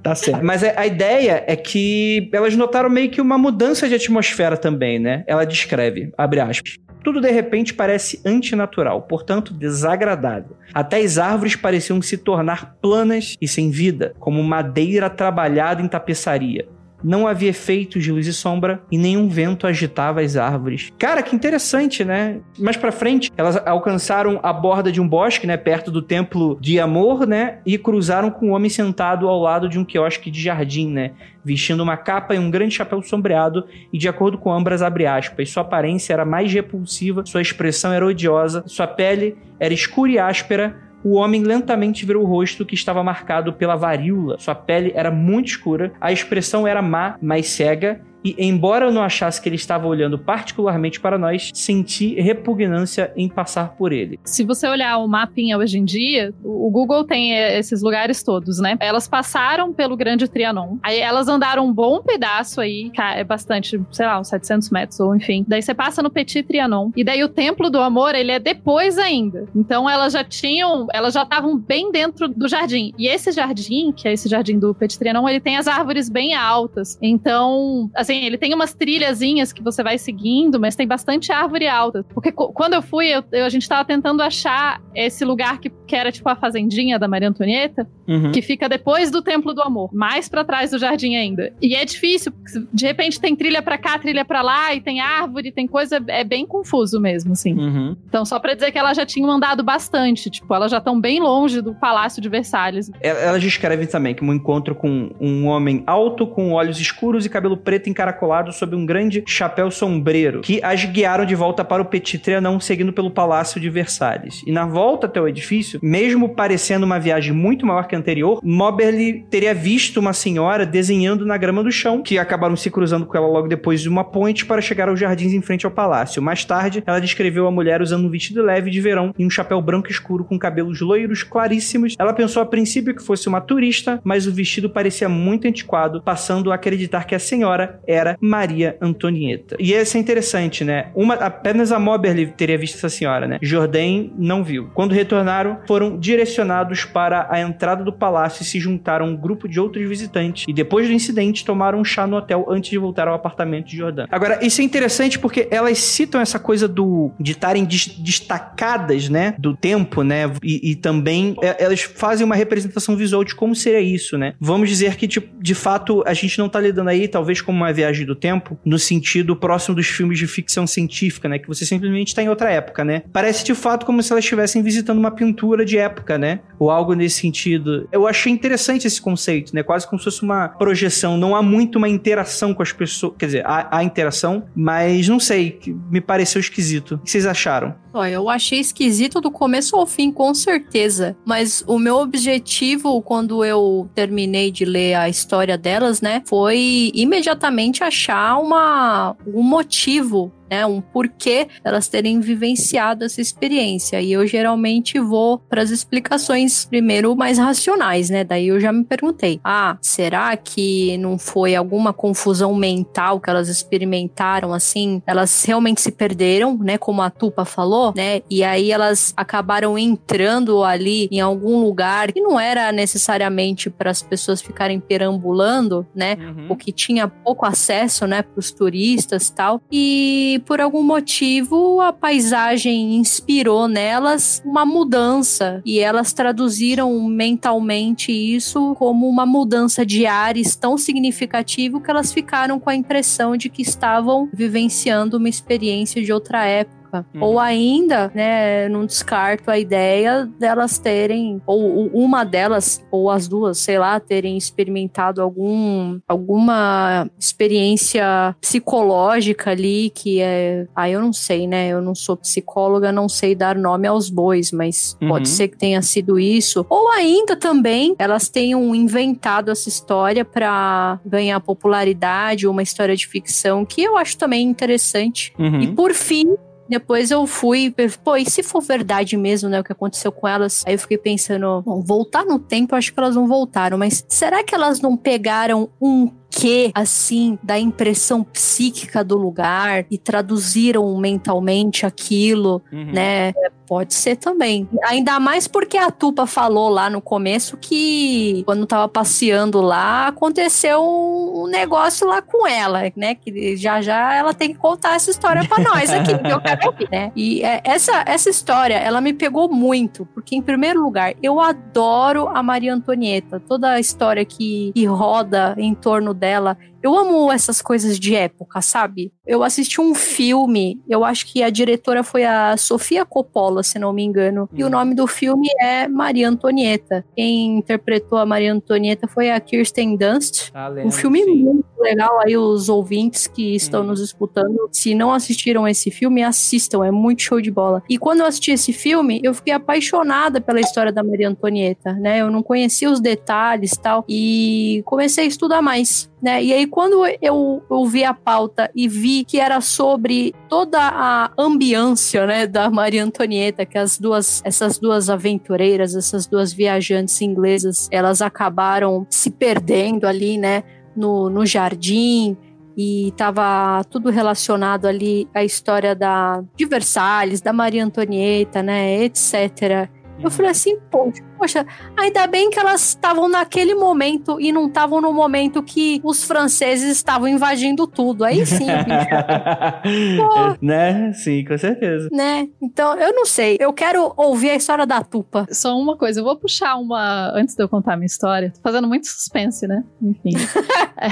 Tá certo. Mas a, a ideia é que elas notaram meio que uma mudança de atmosfera também, né? Ela descreve, abre aspas. Tudo de repente parece antinatural, portanto desagradável. Até as árvores pareciam se tornar planas e sem vida, como madeira trabalhada em tapeçaria. Não havia efeitos de luz e sombra e nenhum vento agitava as árvores. Cara, que interessante, né? Mais pra frente, elas alcançaram a borda de um bosque, né? Perto do templo de Amor, né? E cruzaram com um homem sentado ao lado de um quiosque de jardim, né? Vestindo uma capa e um grande chapéu sombreado e, de acordo com ambas, abre aspas, sua aparência era mais repulsiva, sua expressão era odiosa, sua pele era escura e áspera, o homem lentamente virou o rosto que estava marcado pela varíola. Sua pele era muito escura, a expressão era má, mas cega, e embora eu não achasse que ele estava olhando particularmente para nós, senti repugnância em passar por ele.
Se você olhar o mapinha hoje em dia, o Google tem eh, esses lugares todos, né? Elas passaram pelo Grande Trianon. Aí elas andaram um bom pedaço aí, é bastante, sei lá, uns 700 metros ou enfim. Daí você passa no Petit Trianon. E daí o Templo do Amor, ele é depois ainda. Então elas já tinham, elas já estavam bem dentro do jardim. E esse jardim, que é esse jardim do Petit Trianon, ele tem as árvores bem altas. Então, assim, assim, ele tem umas trilhazinhas que você vai seguindo, mas tem bastante árvore alta. Porque quando eu fui, eu, eu, a gente tava tentando achar esse lugar que, que era tipo a fazendinha da Maria Antonieta, uhum. que fica depois do Templo do Amor, mais para trás do jardim ainda. E é difícil, porque de repente tem trilha para cá, trilha para lá, e tem árvore, tem coisa, é bem confuso mesmo, assim. Uhum. Então, só pra dizer que elas já tinham andado bastante, tipo, elas já estão bem longe do Palácio de Versalhes.
Elas descrevem também que um encontro com um homem alto, com olhos escuros e cabelo preto encaracolado sob um grande chapéu sombreiro, que as guiaram de volta para o Petit Trianon, seguindo pelo Palácio de Versalhes. E na volta até o edifício, mesmo parecendo uma viagem muito maior que a anterior, Moberly teria visto uma senhora desenhando na grama do chão, que acabaram se cruzando com ela logo depois de uma ponte para chegar aos jardins em frente ao palácio. Mais tarde, ela descreveu a mulher usando um vestido leve de verão e um chapéu branco escuro com cabelos loiros claríssimos. Ela pensou a princípio que fosse uma turista, mas o vestido parecia muito antiquado, passando a acreditar que a senhora era Maria Antonieta. E esse é interessante, né? Uma, apenas a Moberly teria visto essa senhora, né? Jourdain não viu. Quando retornaram, foram direcionados para a entrada do palácio e se juntaram a um grupo de outros visitantes. E depois do incidente, tomaram um chá no hotel antes de voltar ao apartamento de Jordan. Agora, isso é interessante porque elas citam essa coisa do de estarem destacadas, né, do tempo, né, e, e, também é, elas fazem uma representação visual de como seria isso, né. Vamos dizer que, tipo, de fato, a gente não tá lidando aí, talvez, como uma viagem do tempo, no sentido próximo dos filmes de ficção científica, né, que você simplesmente está em outra época, né. Parece, de fato, como se elas estivessem visitando uma pintura de época, né, ou algo nesse sentido. Eu achei interessante esse conceito, né, quase como se fosse uma projeção. Não há muito uma interação com as pessoas, quer dizer, há, há interação, mas não sei, me pareceu esquisito. O que vocês acharam?
Olha, eu achei esquisito do começo ao fim, com certeza. Mas o meu objetivo, quando eu terminei de ler a história delas, né, foi imediatamente achar uma, um motivo né, um porquê elas terem vivenciado essa experiência. E eu geralmente vou para as explicações primeiro mais racionais, né? Daí eu já me perguntei: ah, será que não foi alguma confusão mental que elas experimentaram assim? Elas realmente se perderam, né? Como a Tupa falou, né? E aí elas acabaram entrando ali em algum lugar que não era necessariamente para as pessoas ficarem perambulando, né? Uhum. O que tinha pouco acesso, né, para os turistas tal. E por algum motivo a paisagem inspirou nelas uma mudança. E elas traduziram mentalmente isso como uma mudança de ares tão significativo que elas ficaram com a impressão de que estavam vivenciando uma experiência de outra época Uhum. Ou ainda, né, não descarto a ideia delas terem, ou uma delas, ou as duas, sei lá, terem experimentado algum, alguma experiência psicológica ali que é. Ah, eu não sei, né? Eu não sou psicóloga, não sei dar nome aos bois, mas uhum. pode ser que tenha sido isso. Ou ainda também elas tenham inventado essa história para ganhar popularidade, uma história de ficção, que eu acho também interessante. Uhum. E por fim, depois eu fui, pô, e se for verdade mesmo, né, o que aconteceu com elas? Aí eu fiquei pensando, bom, voltar no tempo, acho que elas não voltaram, mas será que elas não pegaram um quê, assim, da impressão psíquica do lugar e traduziram mentalmente aquilo, uhum. né? Pode ser também. Ainda mais porque a Tupa falou lá no começo que quando tava passeando lá, aconteceu um negócio lá com ela, né? Que já já ela tem que contar essa história para nós aqui, que eu quero ouvir, né? E é, essa, essa história, ela me pegou muito, porque em primeiro lugar, eu adoro a Maria Antonieta. Toda a história que, que roda em torno dela eu amo essas coisas de época, sabe? Eu assisti um filme, eu acho que a diretora foi a Sofia Coppola, se não me engano, e o uhum. nome do filme é Maria Antonieta. Quem interpretou a Maria Antonieta foi a Kirsten Dunst. Ah, lembro, um filme sim. muito legal aí os ouvintes que estão hum. nos escutando, se não assistiram esse filme, assistam, é muito show de bola. E quando eu assisti esse filme, eu fiquei apaixonada pela história da Maria Antonieta, né? Eu não conhecia os detalhes, tal, e comecei a estudar mais né? E aí, quando eu, eu vi a pauta e vi que era sobre toda a ambiência, né, da Maria Antonieta, que as duas, essas duas aventureiras, essas duas viajantes inglesas, elas acabaram se perdendo ali, né, no, no jardim, e estava tudo relacionado ali à história da de Versalhes, da Maria Antonieta, né, etc. Eu falei assim, poxa, poxa, ainda bem que elas estavam naquele momento e não estavam no momento que os franceses estavam invadindo tudo. Aí sim, bicho, Pô.
né? Sim, com certeza.
né? Então, eu não sei. Eu quero ouvir a história da Tupa.
Só uma coisa, eu vou puxar uma. Antes de eu contar a minha história, tô fazendo muito suspense, né? Enfim. É,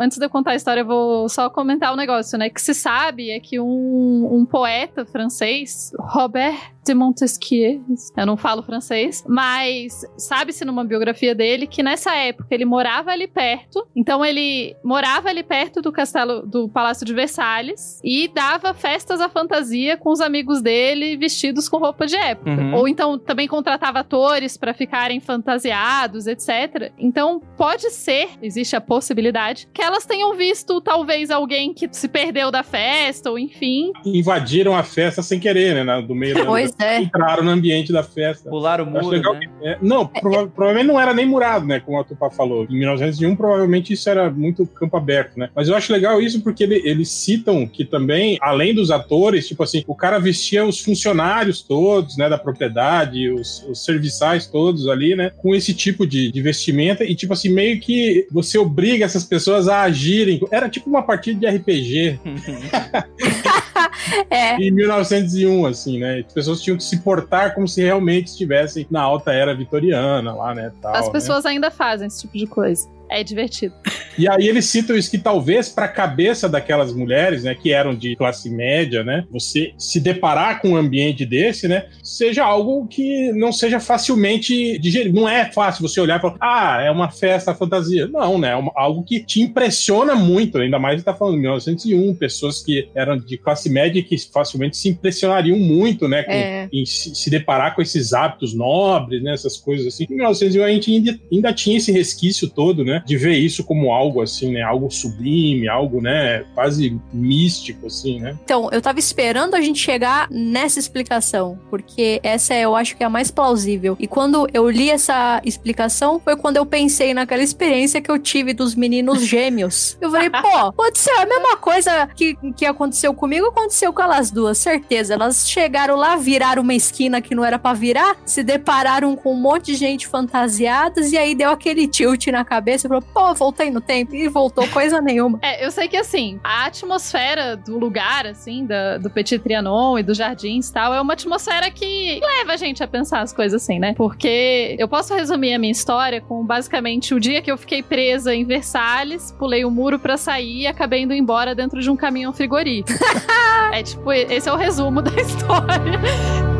antes de eu contar a história, eu vou só comentar um negócio, né? Que se sabe é que um, um poeta francês, Robert de Montesquieu, eu não falo francês, mas sabe-se numa biografia dele que nessa época ele morava ali perto, então ele morava ali perto do castelo do Palácio de Versalhes e dava festas à fantasia com os amigos dele vestidos com roupa de época.
Uhum.
Ou então também contratava atores para ficarem fantasiados, etc. Então pode ser, existe a possibilidade, que elas tenham visto talvez alguém que se perdeu da festa, ou enfim.
Invadiram a festa sem querer, né? Do meio da.
Pois é.
Entraram no ambiente da festa.
Pularam o
acho
muro,
legal
né?
É, não, prova- provavelmente não era nem murado, né? Como a Tupá falou. Em 1901, provavelmente isso era muito campo aberto, né? Mas eu acho legal isso porque ele- eles citam que também, além dos atores, tipo assim, o cara vestia os funcionários todos, né? Da propriedade, os, os serviçais todos ali, né? Com esse tipo de, de vestimenta e, tipo assim, meio que você obriga essas pessoas a agirem. Era tipo uma partida de RPG
É.
em 1901, assim, né? As pessoas tinham que se portar como se realmente estivessem na alta era vitoriana lá, né? Tal,
As
né?
pessoas ainda fazem esse tipo de coisa. É divertido.
E aí eles citam isso que talvez para a cabeça daquelas mulheres, né, que eram de classe média, né, você se deparar com um ambiente desse, né, seja algo que não seja facilmente digerido. Não é fácil você olhar e falar, ah, é uma festa fantasia. Não, né, é algo que te impressiona muito, ainda mais está falando de 1901, pessoas que eram de classe média e que facilmente se impressionariam muito, né, com,
É.
em se, se deparar com esses hábitos nobres, né, essas coisas assim. Em 1901 a gente ainda, ainda tinha esse resquício todo, né, de ver isso como algo assim, né, algo sublime, algo, né, quase místico, assim, né.
Então, eu tava esperando a gente chegar nessa explicação, porque essa eu acho que é a mais plausível. E quando eu li essa explicação, foi quando eu pensei naquela experiência que eu tive dos meninos gêmeos. Eu falei, pô, pode ser a mesma coisa que, que aconteceu comigo, aconteceu com elas duas, certeza. Elas chegaram lá, viraram uma esquina que não era pra virar, se depararam com um monte de gente fantasiadas, e aí deu aquele tilt na cabeça e falou, pô, voltei no tempo. E voltou coisa nenhuma.
É, eu sei que assim, a atmosfera do lugar, assim, da- do Petit Trianon e dos jardins e tal, é uma atmosfera que leva a gente a pensar as coisas assim, né? Porque eu posso resumir a minha história com basicamente o dia que eu fiquei presa em Versalhes, pulei o muro pra sair e acabei indo embora dentro de um caminhão frigorífico. é tipo, esse é o resumo da história.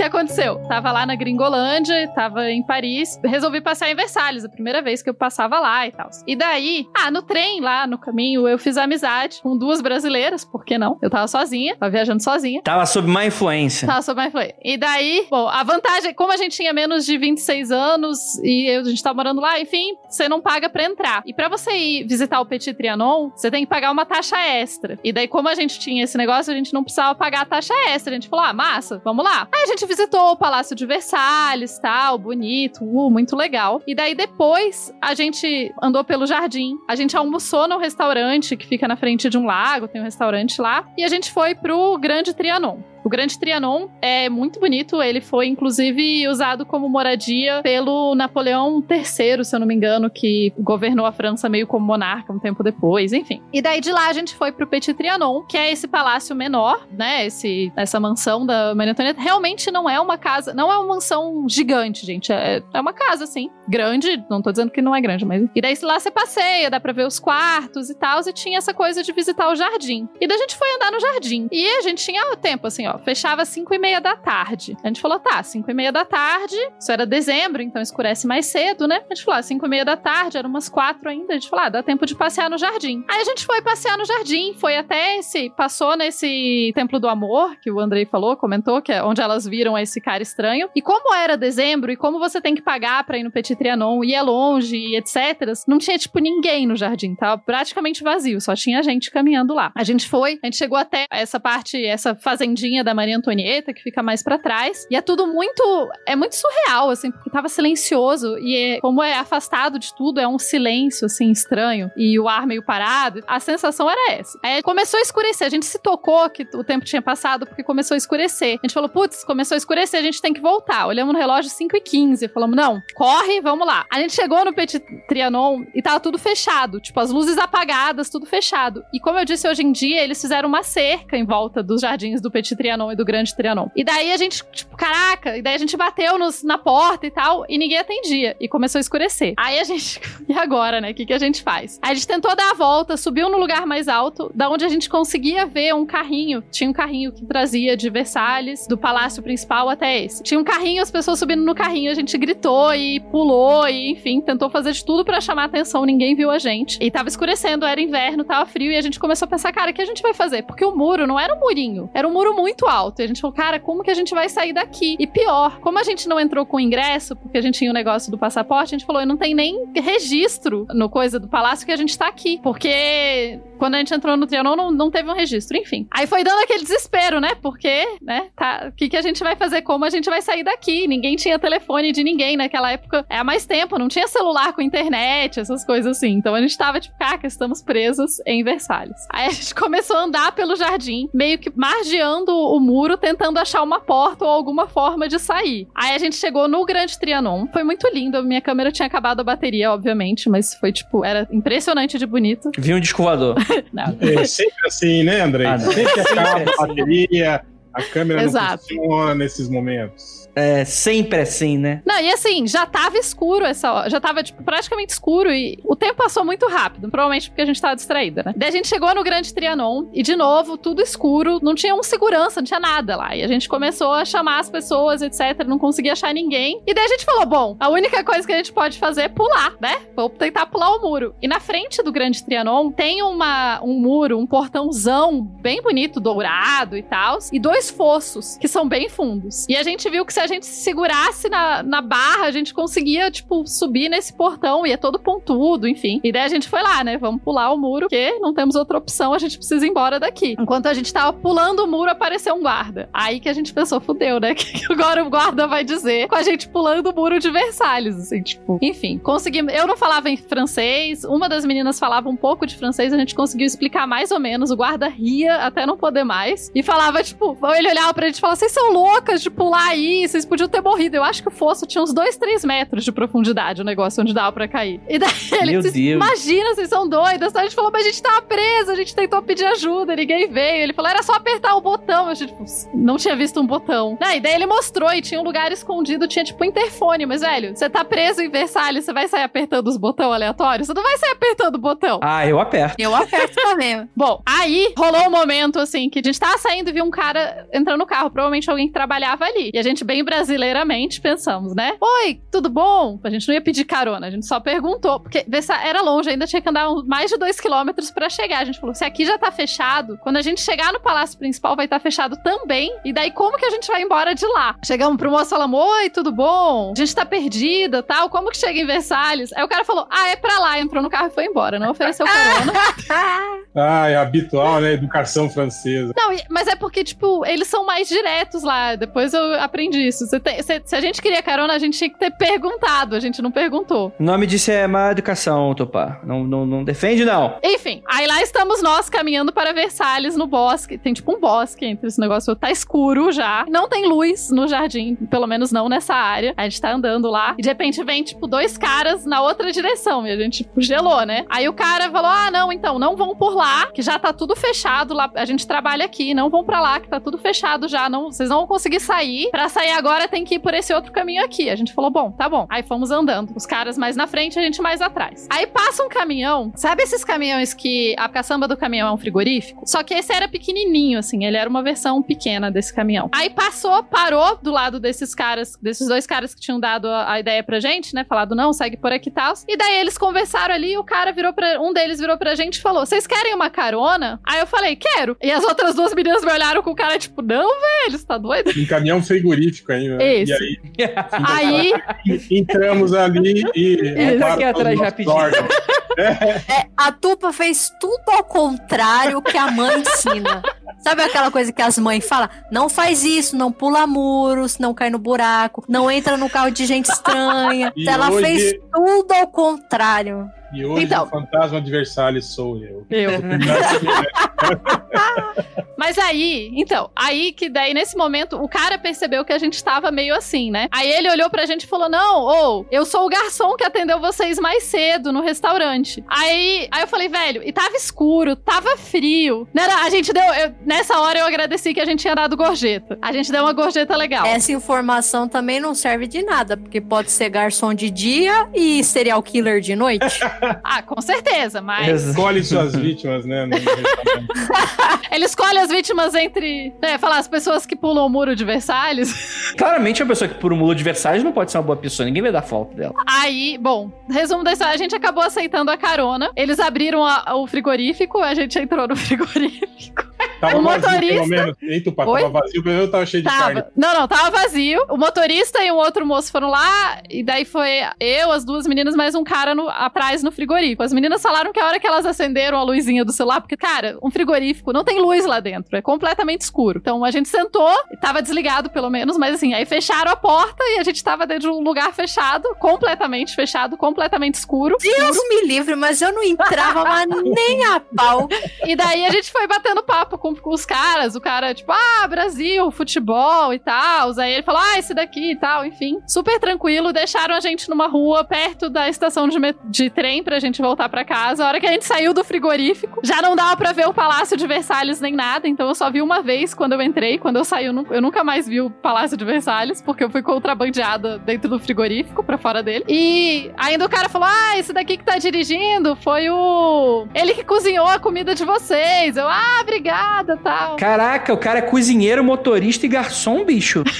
Que aconteceu? Tava lá na Gringolândia, tava em Paris, resolvi passar em Versalhes, a primeira vez que eu passava lá e tal. E daí, ah, no trem lá, no caminho, eu fiz amizade com duas brasileiras, por que não? Eu tava sozinha, tava viajando sozinha.
Tava sob má influência.
Tava sob mais influência. E daí, bom, a vantagem, como a gente tinha menos de 26 anos e eu- a gente tava morando lá, enfim, você não paga pra entrar. E pra você ir visitar o Petit Trianon, você tem que pagar uma taxa extra. E daí, como a gente tinha esse negócio, a gente não precisava pagar a taxa extra. A gente falou, ah, massa, vamos lá. Aí a gente visitou o Palácio de Versalhes, tal, bonito, uh, muito legal. E daí depois a gente andou pelo jardim, a gente almoçou num restaurante que fica na frente de um lago, tem um restaurante lá, e a gente foi pro Grande Trianon. Grande Trianon é muito bonito, ele foi inclusive usado como moradia pelo Napoleão III, se eu não me engano, que governou a França meio como monarca um tempo depois, enfim. E daí de lá a gente foi pro Petit Trianon, que é esse palácio menor, né, esse, essa mansão da Maria Antonieta. Realmente não é uma casa, não é uma mansão gigante, gente, é, é uma casa, assim, grande, não tô dizendo que não é grande, mas... E daí lá você passeia, dá pra ver os quartos e tal, e tinha essa coisa de visitar o jardim. E daí a gente foi andar no jardim. E a gente tinha tempo, assim, ó, fechava às 5 e meia da tarde. A gente falou, tá, 5 e meia da tarde, isso era dezembro, então escurece mais cedo, né? A gente falou, ah, 5 e meia da tarde, eram umas 4 ainda, a gente falou, ah, dá tempo de passear no jardim. Aí a gente foi passear no jardim, foi até esse, passou nesse Templo do Amor, que o Andrei falou, comentou, que é onde elas viram esse cara estranho. E como era dezembro, e como você tem que pagar pra ir no Petit Trianon, e é longe, e etc., não tinha, tipo, ninguém no jardim, tava praticamente vazio, só tinha gente caminhando lá. A gente foi, a gente chegou até essa parte, essa fazendinha da Maria Antonieta, que fica mais pra trás. E é tudo muito. É muito surreal, assim, porque tava silencioso. E é- como é afastado de tudo, é um silêncio, assim, estranho. E o ar meio parado. A sensação era essa. Aí começou a escurecer. A gente se tocou que o tempo tinha passado porque começou a escurecer. A gente falou, putz, começou a escurecer, a gente tem que voltar. Olhamos no relógio 5 e 15 Falamos, não, corre, vamos lá. A gente chegou no Petit Trianon e tava tudo fechado. Tipo, as luzes apagadas, tudo fechado. E como eu disse, hoje em dia, eles fizeram uma cerca em volta dos jardins do Petit Trianon e do Grande Trianon. E daí a gente, tipo, caraca, e daí a gente bateu nos- na porta e tal, e ninguém atendia. E começou a escurecer. Aí a gente, e agora, né? O que, que a gente faz? Aí a gente tentou dar a volta, subiu no lugar mais alto, da onde a gente conseguia ver um carrinho. Tinha um carrinho que trazia de Versalhes, do palácio principal até esse. Tinha um carrinho, as pessoas subindo no carrinho, a gente gritou e pulou e, enfim, tentou fazer de tudo pra chamar atenção, ninguém viu a gente. E tava escurecendo, era inverno, tava frio, e a gente começou a pensar, cara, o que a gente vai fazer? Porque o muro não era um murinho, era um muro muito alto. E a gente falou, cara, como que a gente vai sair daqui? E pior, como a gente não entrou com ingresso, porque a gente tinha o negócio do passaporte, a gente falou, não tem nem registro no coisa do palácio que a gente tá aqui. Porque quando a gente entrou no Trianon, não, não teve um registro, enfim. Aí foi dando aquele desespero, né? Porque, né, tá, o que, que a gente vai fazer? Como a gente vai sair daqui? Ninguém tinha telefone de ninguém naquela época. É há mais tempo, não tinha celular com internet, essas coisas assim. Então a gente tava tipo, caca, estamos presos em Versalhes. Aí a gente começou a andar pelo jardim, meio que margeando o muro, tentando achar uma porta ou alguma forma de sair. Aí a gente chegou no Grande Trianon. Foi muito lindo. A minha câmera tinha acabado a bateria, obviamente, mas foi tipo, era impressionante de bonito.
Vi um.
Não.
É sempre assim, né, André?
Ah,
sempre acaba
Sempre
a bateria, a câmera
Exato.
não funciona nesses momentos.
É sempre assim, né?
Não, e assim, já tava escuro essa hora. Já tava, tipo, praticamente escuro e o tempo passou muito rápido. Provavelmente porque a gente tava distraída, né? Daí a gente chegou no Grande Trianon e, de novo, tudo escuro. Não tinha um segurança, não tinha nada lá. E a gente começou a chamar as pessoas, etc. Não conseguia achar ninguém. E daí a gente falou: bom, a única coisa que a gente pode fazer é pular, né? Vou tentar pular o muro. E na frente do Grande Trianon tem uma, um muro, um portãozão bem bonito, dourado e tal. E dois fossos, que são bem fundos. E a gente viu que se a gente se segurasse na, na barra, a gente conseguia, tipo, subir nesse portão. E é todo pontudo, enfim. E daí a gente foi lá, né? Vamos pular o muro, porque não temos outra opção, a gente precisa ir embora daqui. Enquanto a gente tava pulando o muro, apareceu um guarda. Aí que a gente pensou, fudeu, né? Que que agora o guarda vai dizer com a gente pulando o muro de Versalhes, assim, tipo. Enfim, conseguimos. Eu não falava em francês, uma das meninas falava um pouco de francês, a gente conseguiu explicar mais ou menos. O guarda ria até não poder mais. E falava, tipo, ele olhava pra gente e falava: vocês são loucas de pular aí, vocês podiam ter morrido. Eu acho que o fosso tinha uns 2, 3 metros de profundidade, o negócio onde dava pra cair. E daí ele disse. Imagina, vocês são doidas. A gente falou, mas a gente tava presa, a gente tentou pedir ajuda, ninguém veio. Ele falou, era só apertar o botão. A gente tipo, não tinha visto um botão. Né? E daí ele mostrou e tinha um lugar escondido, tinha tipo interfone. Mas, velho, você tá preso em Versalhes, você vai sair apertando os botões aleatórios? Você não vai sair apertando o botão.
Ah, eu aperto.
Eu aperto também.
Bom, aí rolou um momento assim que a gente tava saindo e viu um cara entrando no carro, provavelmente alguém que trabalhava ali. E a gente, bem brasileiramente, pensamos, né? Oi, tudo bom? A gente não ia pedir carona, a gente só perguntou, porque era longe, ainda tinha que andar mais de dois quilômetros pra chegar. A gente falou: se aqui já tá fechado, quando a gente chegar no palácio principal vai estar fechado também. E daí, como que a gente vai embora de lá? Chegamos pro moço e falamos: Oi, tudo bom? A gente tá perdida tal. Como que chega em Versalhes? Aí o cara falou: Ah, é pra lá. Entrou no carro e foi embora. Não ofereceu carona.
Ah, é habitual, né? Educação francesa.
Não, mas é porque, tipo, eles são mais diretos lá. Depois eu aprendi isso. Você tem- você- se a gente queria carona, a gente tinha que ter perguntado. A gente não perguntou.
O nome disso é má educação, Topá. Não, não, não defende, não.
Enfim, aí lá estamos nós caminhando para Versalhes no bosque. Tem tipo um bosque entre esse negócio. Tá escuro já. Não tem luz no jardim, pelo menos não nessa área. A gente tá andando lá e de repente vem, tipo, dois caras na outra direção. E a gente, tipo, gelou, né? Aí o cara falou: Ah, não, então, não vão por lá, que já tá tudo fechado lá. A gente trabalha aqui, não vão pra lá, que tá tudo fechado já. Não, vocês não vão conseguir sair. Pra sair agora tem que ir por esse outro caminho aqui. A gente falou: Bom, tá bom. Aí fomos andando. Os caras mais na frente, a gente mais atrás. Aí passa um caminhão. Sabe esses caminhões que a caçamba do caminhão é um frigorífico? Só que esse era pequenininho, assim. Ele era uma versão pequena desse caminhão. Aí passou, parou do lado desses caras, desses dois caras que tinham dado a, a ideia pra gente, né? Falado, não, segue por aqui e tal. E daí eles conversaram ali. E o cara virou pra. Um deles virou pra gente e falou: Vocês querem uma carona? Aí eu falei: Quero. E as outras duas meninas me olharam com o cara, tipo, não, velho, você tá doido?
Um caminhão frigorífico ainda. né?
Isso.
E aí
Aí
entramos ali e.
Isso aqui atrás
Nosso
rapidinho.
órgão.
A Tupa fez tudo ao contrário que a mãe ensina. Sabe aquela coisa que as mães falam? Não faz isso, não pula muros, não cai no buraco, não entra no carro de gente estranha.
E
Ela
hoje-
fez tudo ao contrário.
E hoje
Então.
o fantasma adversário sou eu.
Eu. Mas aí, então, aí que daí nesse momento o cara percebeu que a gente tava meio assim, né? Aí ele olhou pra gente e falou: Não, ou eu sou o garçom que atendeu vocês mais cedo no restaurante. Aí, aí eu falei, velho, e tava escuro, tava frio. Não era- a gente deu. eu- nessa hora eu agradeci que a gente tinha dado gorjeta. A gente deu uma gorjeta legal.
Essa informação também não serve de nada, porque pode ser garçom de dia e serial killer de noite.
Ah, com certeza, mas.
Exa-
Escolhe suas vítimas, né?
Ele escolhe as vítimas entre. Né, falar as pessoas que pulam o muro de Versalhes.
Claramente, uma pessoa que por um mulo de Versalhes não pode ser uma boa pessoa. Ninguém vai dar falta dela.
Aí, bom, resumo da história, a gente acabou aceitando a carona. Eles abriram a- o frigorífico, a gente entrou no frigorífico.
Tava
O
vazio,
motorista-
pelo menos. Eita, pá, tava vazio, pelo menos tava cheio de carne.
Tava. Não, não, tava vazio. O motorista e um outro moço foram lá, e daí foi eu, as duas meninas, mais um cara no- atrás no frigorífico. As meninas falaram que a hora que elas acenderam a luzinha do celular, porque, cara, um frigorífico não tem luz lá dentro, é completamente escuro. Então a gente sentou, tava desligado pelo menos, mas assim, aí fecharam a porta e a gente tava dentro de um lugar fechado, completamente fechado, completamente escuro.
Deus me livre, mas eu não entrava mas nem a pau.
E daí a gente foi batendo papo com, com os caras. O cara, tipo, ah, Brasil, futebol e tal. Aí ele falou, ah, esse daqui e tal, enfim. Super tranquilo. Deixaram a gente numa rua perto da estação de, de trem pra gente voltar pra casa. A hora que a gente saiu do frigorífico, já não dava pra ver o Palácio de Versalhes nem nada. Então eu só vi uma vez quando eu entrei. Quando eu saí, eu nunca mais vi o Palácio de Versalhes, porque eu fui contrabandeada dentro do frigorífico pra fora dele. E ainda o cara falou: Ah, esse daqui que tá dirigindo foi o. Ele que cozinhou a comida de vocês. Eu, ah, obrigada, tal.
Caraca, o cara é cozinheiro, motorista e garçom, bicho.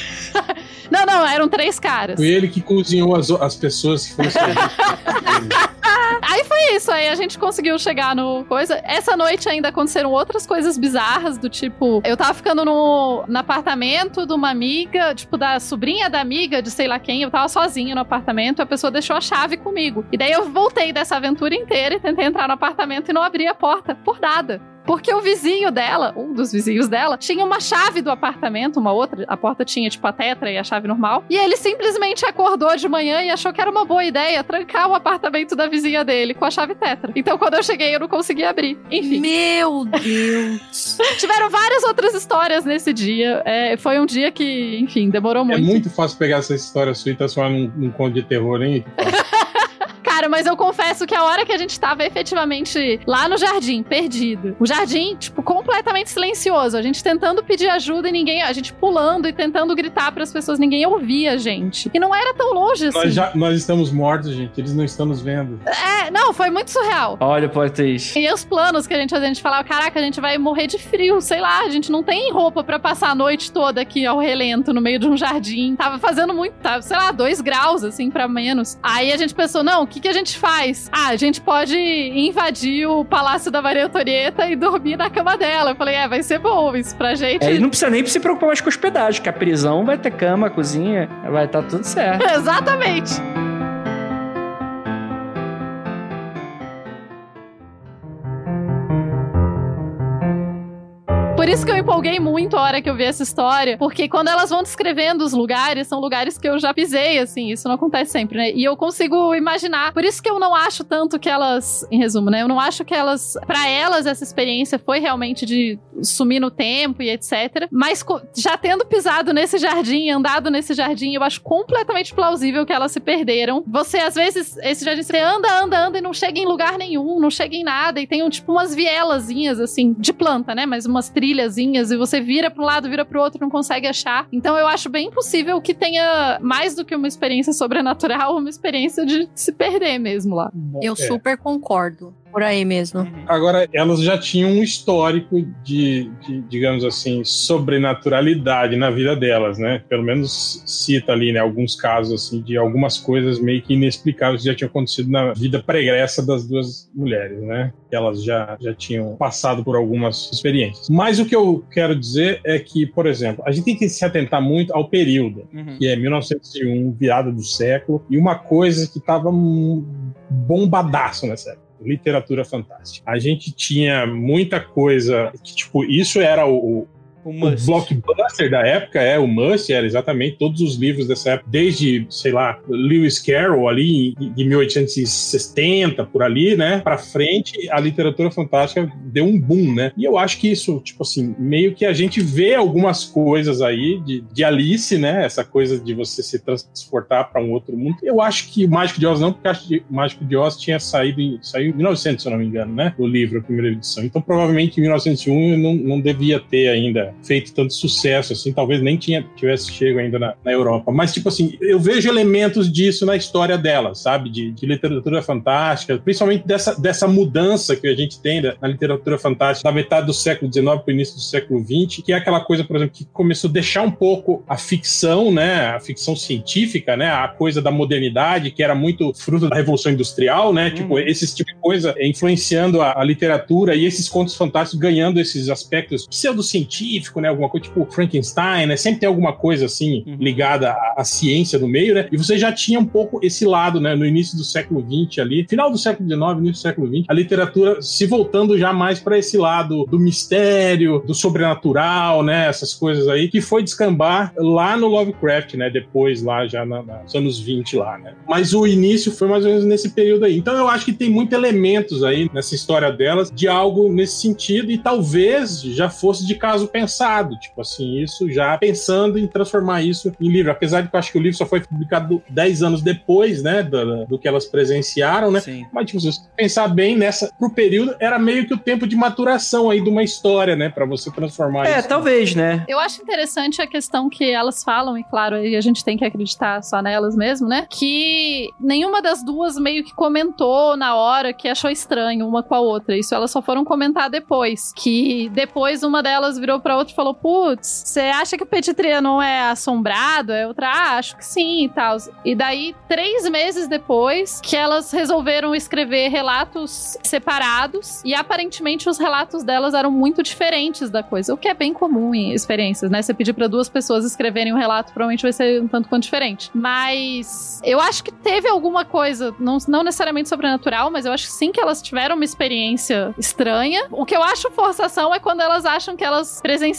Não, não, eram três caras.
Foi ele que cozinhou as, as pessoas que foram.
Aí foi isso, aí a gente conseguiu chegar no coisa. Essa noite ainda aconteceram outras coisas bizarras, do tipo, eu tava ficando no, no apartamento de uma amiga, tipo, da sobrinha da amiga, de sei lá quem, eu tava sozinha no apartamento, a pessoa deixou a chave comigo. E daí eu voltei dessa aventura inteira e tentei entrar no apartamento e não abri a porta por nada. Porque o vizinho dela, um dos vizinhos dela, tinha uma chave do apartamento, uma outra, a porta tinha tipo a tetra e a chave normal. E ele simplesmente acordou de manhã e achou que era uma boa ideia trancar o apartamento da vizinha dele com a chave tetra. Então quando eu cheguei eu não consegui abrir. Enfim,
Meu Deus.
tiveram várias outras histórias nesse dia. É, foi um dia que, enfim, demorou
É
muito.
muito fácil pegar essa história sua e transformar num, num conto de terror, hein?
Cara, mas eu confesso que a hora que a gente tava efetivamente lá no jardim, perdido, o jardim, tipo, completamente silencioso, a gente tentando pedir ajuda e ninguém, a gente pulando e tentando gritar para as pessoas, ninguém ouvia a gente. E não era tão longe assim.
Nós, já, nós estamos mortos, gente. Eles não estão nos vendo.
É, não, foi muito surreal.
Olha twist.
E os planos que a gente fazia, a gente falava, caraca, a gente vai morrer de frio, sei lá, a gente não tem roupa pra passar a noite toda aqui ao relento, no meio de um jardim. Tava fazendo muito, tava, sei lá, dois graus, assim, pra menos. Aí a gente pensou, não, o que, que a gente faz? Ah, a gente pode invadir o Palácio da Maria Antonieta e dormir na cama dela. Eu falei, é, vai ser bom isso pra gente.
É, e não precisa nem se preocupar mais com hospedagem, que a prisão vai ter cama, cozinha, vai estar tudo certo.
Exatamente. Por isso que eu empolguei muito a hora que eu vi essa história, porque quando elas vão descrevendo os lugares, são lugares que eu já pisei, assim, isso não acontece sempre, né? E eu consigo imaginar. Por isso que eu não acho tanto que elas, em resumo, né? Eu não acho que elas, Pra elas, essa experiência foi realmente de sumir no tempo e etc. Mas já tendo pisado nesse jardim, andado nesse jardim, eu acho completamente plausível que elas se perderam. Você, às vezes, esse jardim, você anda, anda, anda e não chega em lugar nenhum, não chega em nada, e tem tipo umas vielazinhas, assim, de planta, né? Mas umas trilhazinhas, e você vira para um lado, vira pro outro, não consegue achar. Então eu acho bem possível que tenha mais do que uma experiência sobrenatural, uma experiência de se perder mesmo lá.
Eu
É.
super concordo. Por aí mesmo.
Agora, elas já tinham um histórico de, de, digamos assim, sobrenaturalidade na vida delas, né? Pelo menos cita ali, né, alguns casos, assim, de algumas coisas meio que inexplicáveis que já tinham acontecido na vida pregressa das duas mulheres, né? Elas já, já tinham passado por algumas experiências. Mas o que eu quero dizer é que, por exemplo, a gente tem que se atentar muito ao período, que é 1901, virada do século, e uma coisa que estava bombadaço nessa época literatura fantástica. A gente tinha muita coisa que, tipo, isso era o,
O
o blockbuster da época é o Must, era exatamente todos os livros dessa época, desde, sei lá, Lewis Carroll ali em- de 1860 por ali, né, para frente, a literatura fantástica deu um boom, né? E eu acho que isso, tipo assim, meio que a gente vê algumas coisas aí de, de Alice, né, essa coisa de você se transportar para um outro mundo. Eu acho que o Mágico de Oz não, porque acho que o Mágico de Oz tinha saído em, saiu em 1900, se eu não me engano, né, o livro, a primeira edição. Então, provavelmente em 1901 eu não, não devia ter ainda feito tanto sucesso, assim, talvez nem tinha, tivesse chego ainda na, na Europa. Mas, tipo assim, eu vejo elementos disso na história dela, sabe? De, de literatura fantástica, principalmente dessa, dessa mudança que a gente tem da- na literatura fantástica da metade do século XIX para o início do século XX, que é aquela coisa, por exemplo, que começou a deixar um pouco a ficção, né? A ficção científica, né? A coisa da modernidade, que era muito fruto da Revolução Industrial, né? Tipo, esse tipo de coisa influenciando a, a literatura e esses contos fantásticos ganhando esses aspectos pseudocientífico, né? Alguma coisa tipo Frankenstein, né? Sempre tem alguma coisa assim
Uhum.
ligada à, à ciência no meio, né? E você já tinha um pouco esse lado, né? No início do século XX ali, final do século XIX, início do século XX, a literatura se voltando já mais para esse lado do mistério, do sobrenatural, né? Essas coisas aí, que foi descambar lá no Lovecraft, né? Depois, lá já na, na- nos anos 20 lá, né? Mas o início foi mais ou menos nesse período aí. Então eu acho que tem muitos elementos aí nessa história delas de algo nesse sentido e talvez já fosse de caso pensado, tipo assim, isso já pensando em transformar isso em livro. Apesar de que eu acho que o livro só foi publicado 10 anos depois, né, do, do que elas presenciaram, né?
Sim.
Mas, tipo, se você pensar bem nessa, pro período, era meio que o tempo de maturação aí de uma história, né? Pra você transformar
É,
isso.
talvez, né?
Eu acho interessante a questão que elas falam, e claro, aí a gente tem que acreditar só nelas mesmo, né? Que nenhuma das duas meio que comentou na hora que achou estranho uma com a outra. Isso elas só foram comentar depois. Que depois uma delas virou pra outra e falou: Putz, você acha que o Petit Trianon é assombrado? É outra, ah, acho que sim e tal. E daí, três meses depois, que elas resolveram escrever relatos separados, e aparentemente os relatos delas eram muito diferentes da coisa, o que é bem comum em experiências, né? Você pedir pra duas pessoas escreverem um relato, provavelmente vai ser um tanto quanto diferente. Mas eu acho que teve alguma coisa, não, não necessariamente sobrenatural, mas eu acho que sim que elas tiveram uma experiência estranha. O que eu acho forçação é quando elas acham que elas presenciaram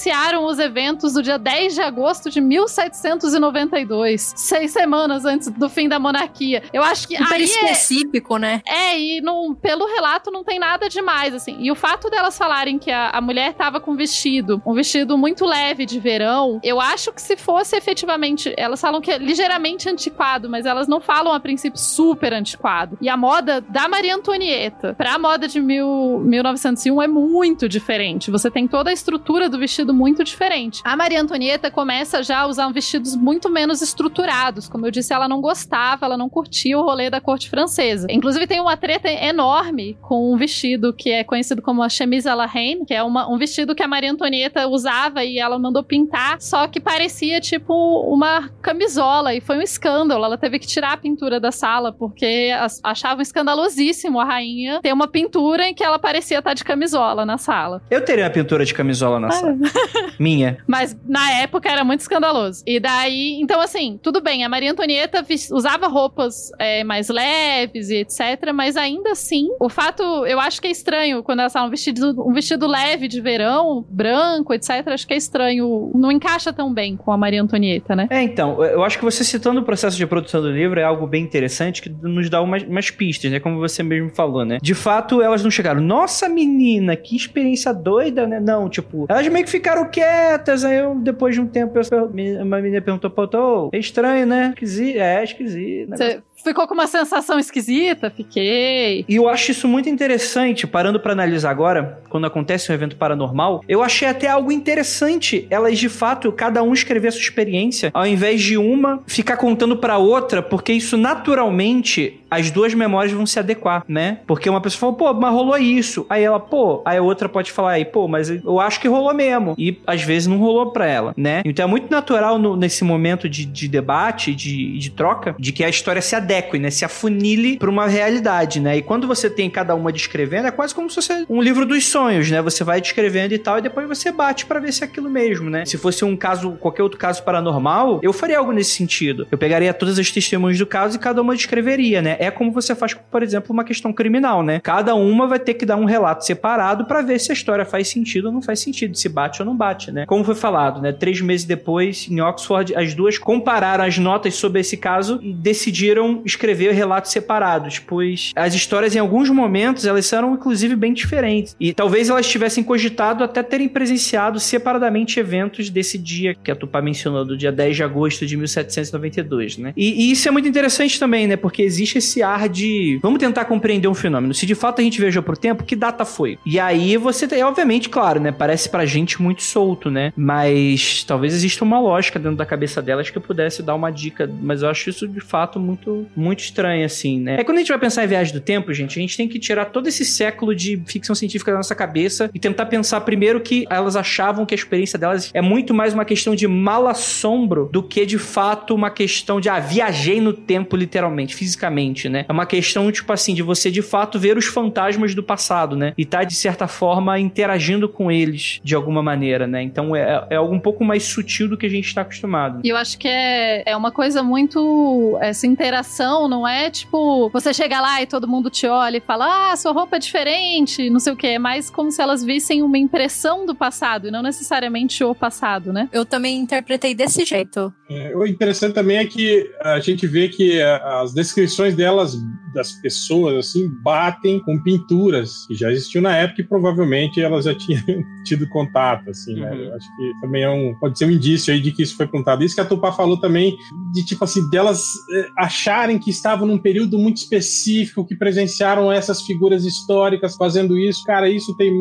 os eventos do dia 10 de agosto de 1792, seis semanas antes do fim da monarquia. Eu acho que
Super
aí é,
específico, né?
é, e não, pelo relato não tem nada demais, assim. E o fato delas falarem que a, a mulher tava com vestido, um vestido muito leve de verão, eu acho que se fosse efetivamente. Elas falam que é ligeiramente antiquado, mas elas não falam a princípio super antiquado. E a moda da Maria Antonieta pra moda de mil, 1901 é muito diferente. Você tem toda a estrutura do vestido muito diferente. A Maria Antonieta começa já a usar vestidos muito menos estruturados. Como eu disse, ela não gostava, ela não curtia o rolê da corte francesa. Inclusive, tem uma treta enorme com um vestido que é conhecido como a chemise à la reine, que é uma- um vestido que a Maria Antonieta usava e ela mandou pintar, só que parecia tipo uma camisola e foi um escândalo. Ela teve que tirar a pintura da sala porque achavam escandalosíssimo a rainha ter uma pintura em que ela parecia estar de camisola na sala.
Eu teria uma pintura de camisola na sala. Minha.
Mas na época era muito escandaloso. E daí, então assim, tudo bem, a Maria Antonieta usava roupas é, mais leves e etc. Mas ainda assim, o fato, eu acho que é estranho quando elas um vestido, um vestido leve de verão, branco, etc. Acho que é estranho. Não encaixa tão bem com a Maria Antonieta, né?
É, então, eu acho que você citando o processo de produção do livro é algo bem interessante que nos dá umas, umas pistas, né? Como você mesmo falou, né? De fato, elas não chegaram, nossa menina, que experiência doida, né? Não, tipo, elas meio que ficaram quietas, aí eu, depois de um tempo, eu- uma menina perguntou pra outra, ô, é estranho, né? Esquisito, é, esquisito. né?
Ficou com uma sensação esquisita? Fiquei.
E eu acho isso muito interessante, parando pra analisar agora, quando acontece um evento paranormal, eu achei até algo interessante elas de fato, cada um escrever a sua experiência, ao invés de uma ficar contando pra outra, porque isso naturalmente as duas memórias vão se adequar, né? Porque uma pessoa falou, pô, mas rolou isso. Aí ela, pô, aí a outra pode falar aí, pô, mas eu acho que rolou mesmo. E às vezes não rolou pra ela, né? Então é muito natural no- nesse momento de, de debate, de, de troca, de que a história se adeque adeque, né? Se afunile para uma realidade, né? E quando você tem cada uma descrevendo, é quase como se fosse um livro dos sonhos, né? Você vai descrevendo e tal, e depois você bate para ver se é aquilo mesmo, né? Se fosse um caso, qualquer outro caso paranormal, eu faria algo nesse sentido. Eu pegaria todas as testemunhas do caso e cada uma descreveria, né? É como você faz, por exemplo, uma questão criminal, né? Cada uma vai ter que dar um relato separado para ver se a história faz sentido ou não faz sentido, se bate ou não bate, né? Como foi falado, né? Três meses depois, em Oxford, as duas compararam as notas sobre esse caso e decidiram escrever relatos separados, pois as histórias, em alguns momentos, elas eram, inclusive, bem diferentes. E talvez elas tivessem cogitado até terem presenciado separadamente eventos desse dia que a Tupá mencionou, do dia 10 de agosto de 1792, né? E, e isso é muito interessante também, né? Porque existe esse ar de vamos tentar compreender um fenômeno. Se de fato a gente viajou pro tempo, que data foi? E aí você obviamente, claro, né? Parece pra gente muito solto, né? Mas talvez exista uma lógica dentro da cabeça delas que eu pudesse dar uma dica, mas eu acho isso de fato muito, muito estranho, assim, né? É quando a gente vai pensar em viagem do tempo, gente, a gente tem que tirar todo esse século de ficção científica da nossa cabeça e tentar pensar primeiro que elas achavam que a experiência delas é muito mais uma questão de mal assombro do que de fato uma questão de, ah, viajei no tempo literalmente, fisicamente, né? É uma questão, tipo assim, de você de fato ver os fantasmas do passado, né? E tá, de certa forma, interagindo com eles de alguma maneira, né? Então é, é algo um pouco mais sutil do que a gente está acostumado.
E eu acho que é, é uma coisa muito. Essa interação não é tipo você chega lá e todo mundo te olha e fala, ah, sua roupa é diferente, não sei o que. É mais como se elas vissem uma impressão do passado e não necessariamente o passado, né?
Eu também interpretei desse jeito.
É, o interessante também é que a gente vê que é, as descrições delas, das pessoas, assim, batem com pinturas que já existiam na época e provavelmente elas já tinham tido contato, assim, né?
Uhum.
Eu acho que também é um, pode ser um indício aí de que isso foi contado. Isso que a Tupá falou também, de tipo assim, delas é, acharem que estavam num período muito específico, que presenciaram essas figuras históricas fazendo isso. Cara, isso tem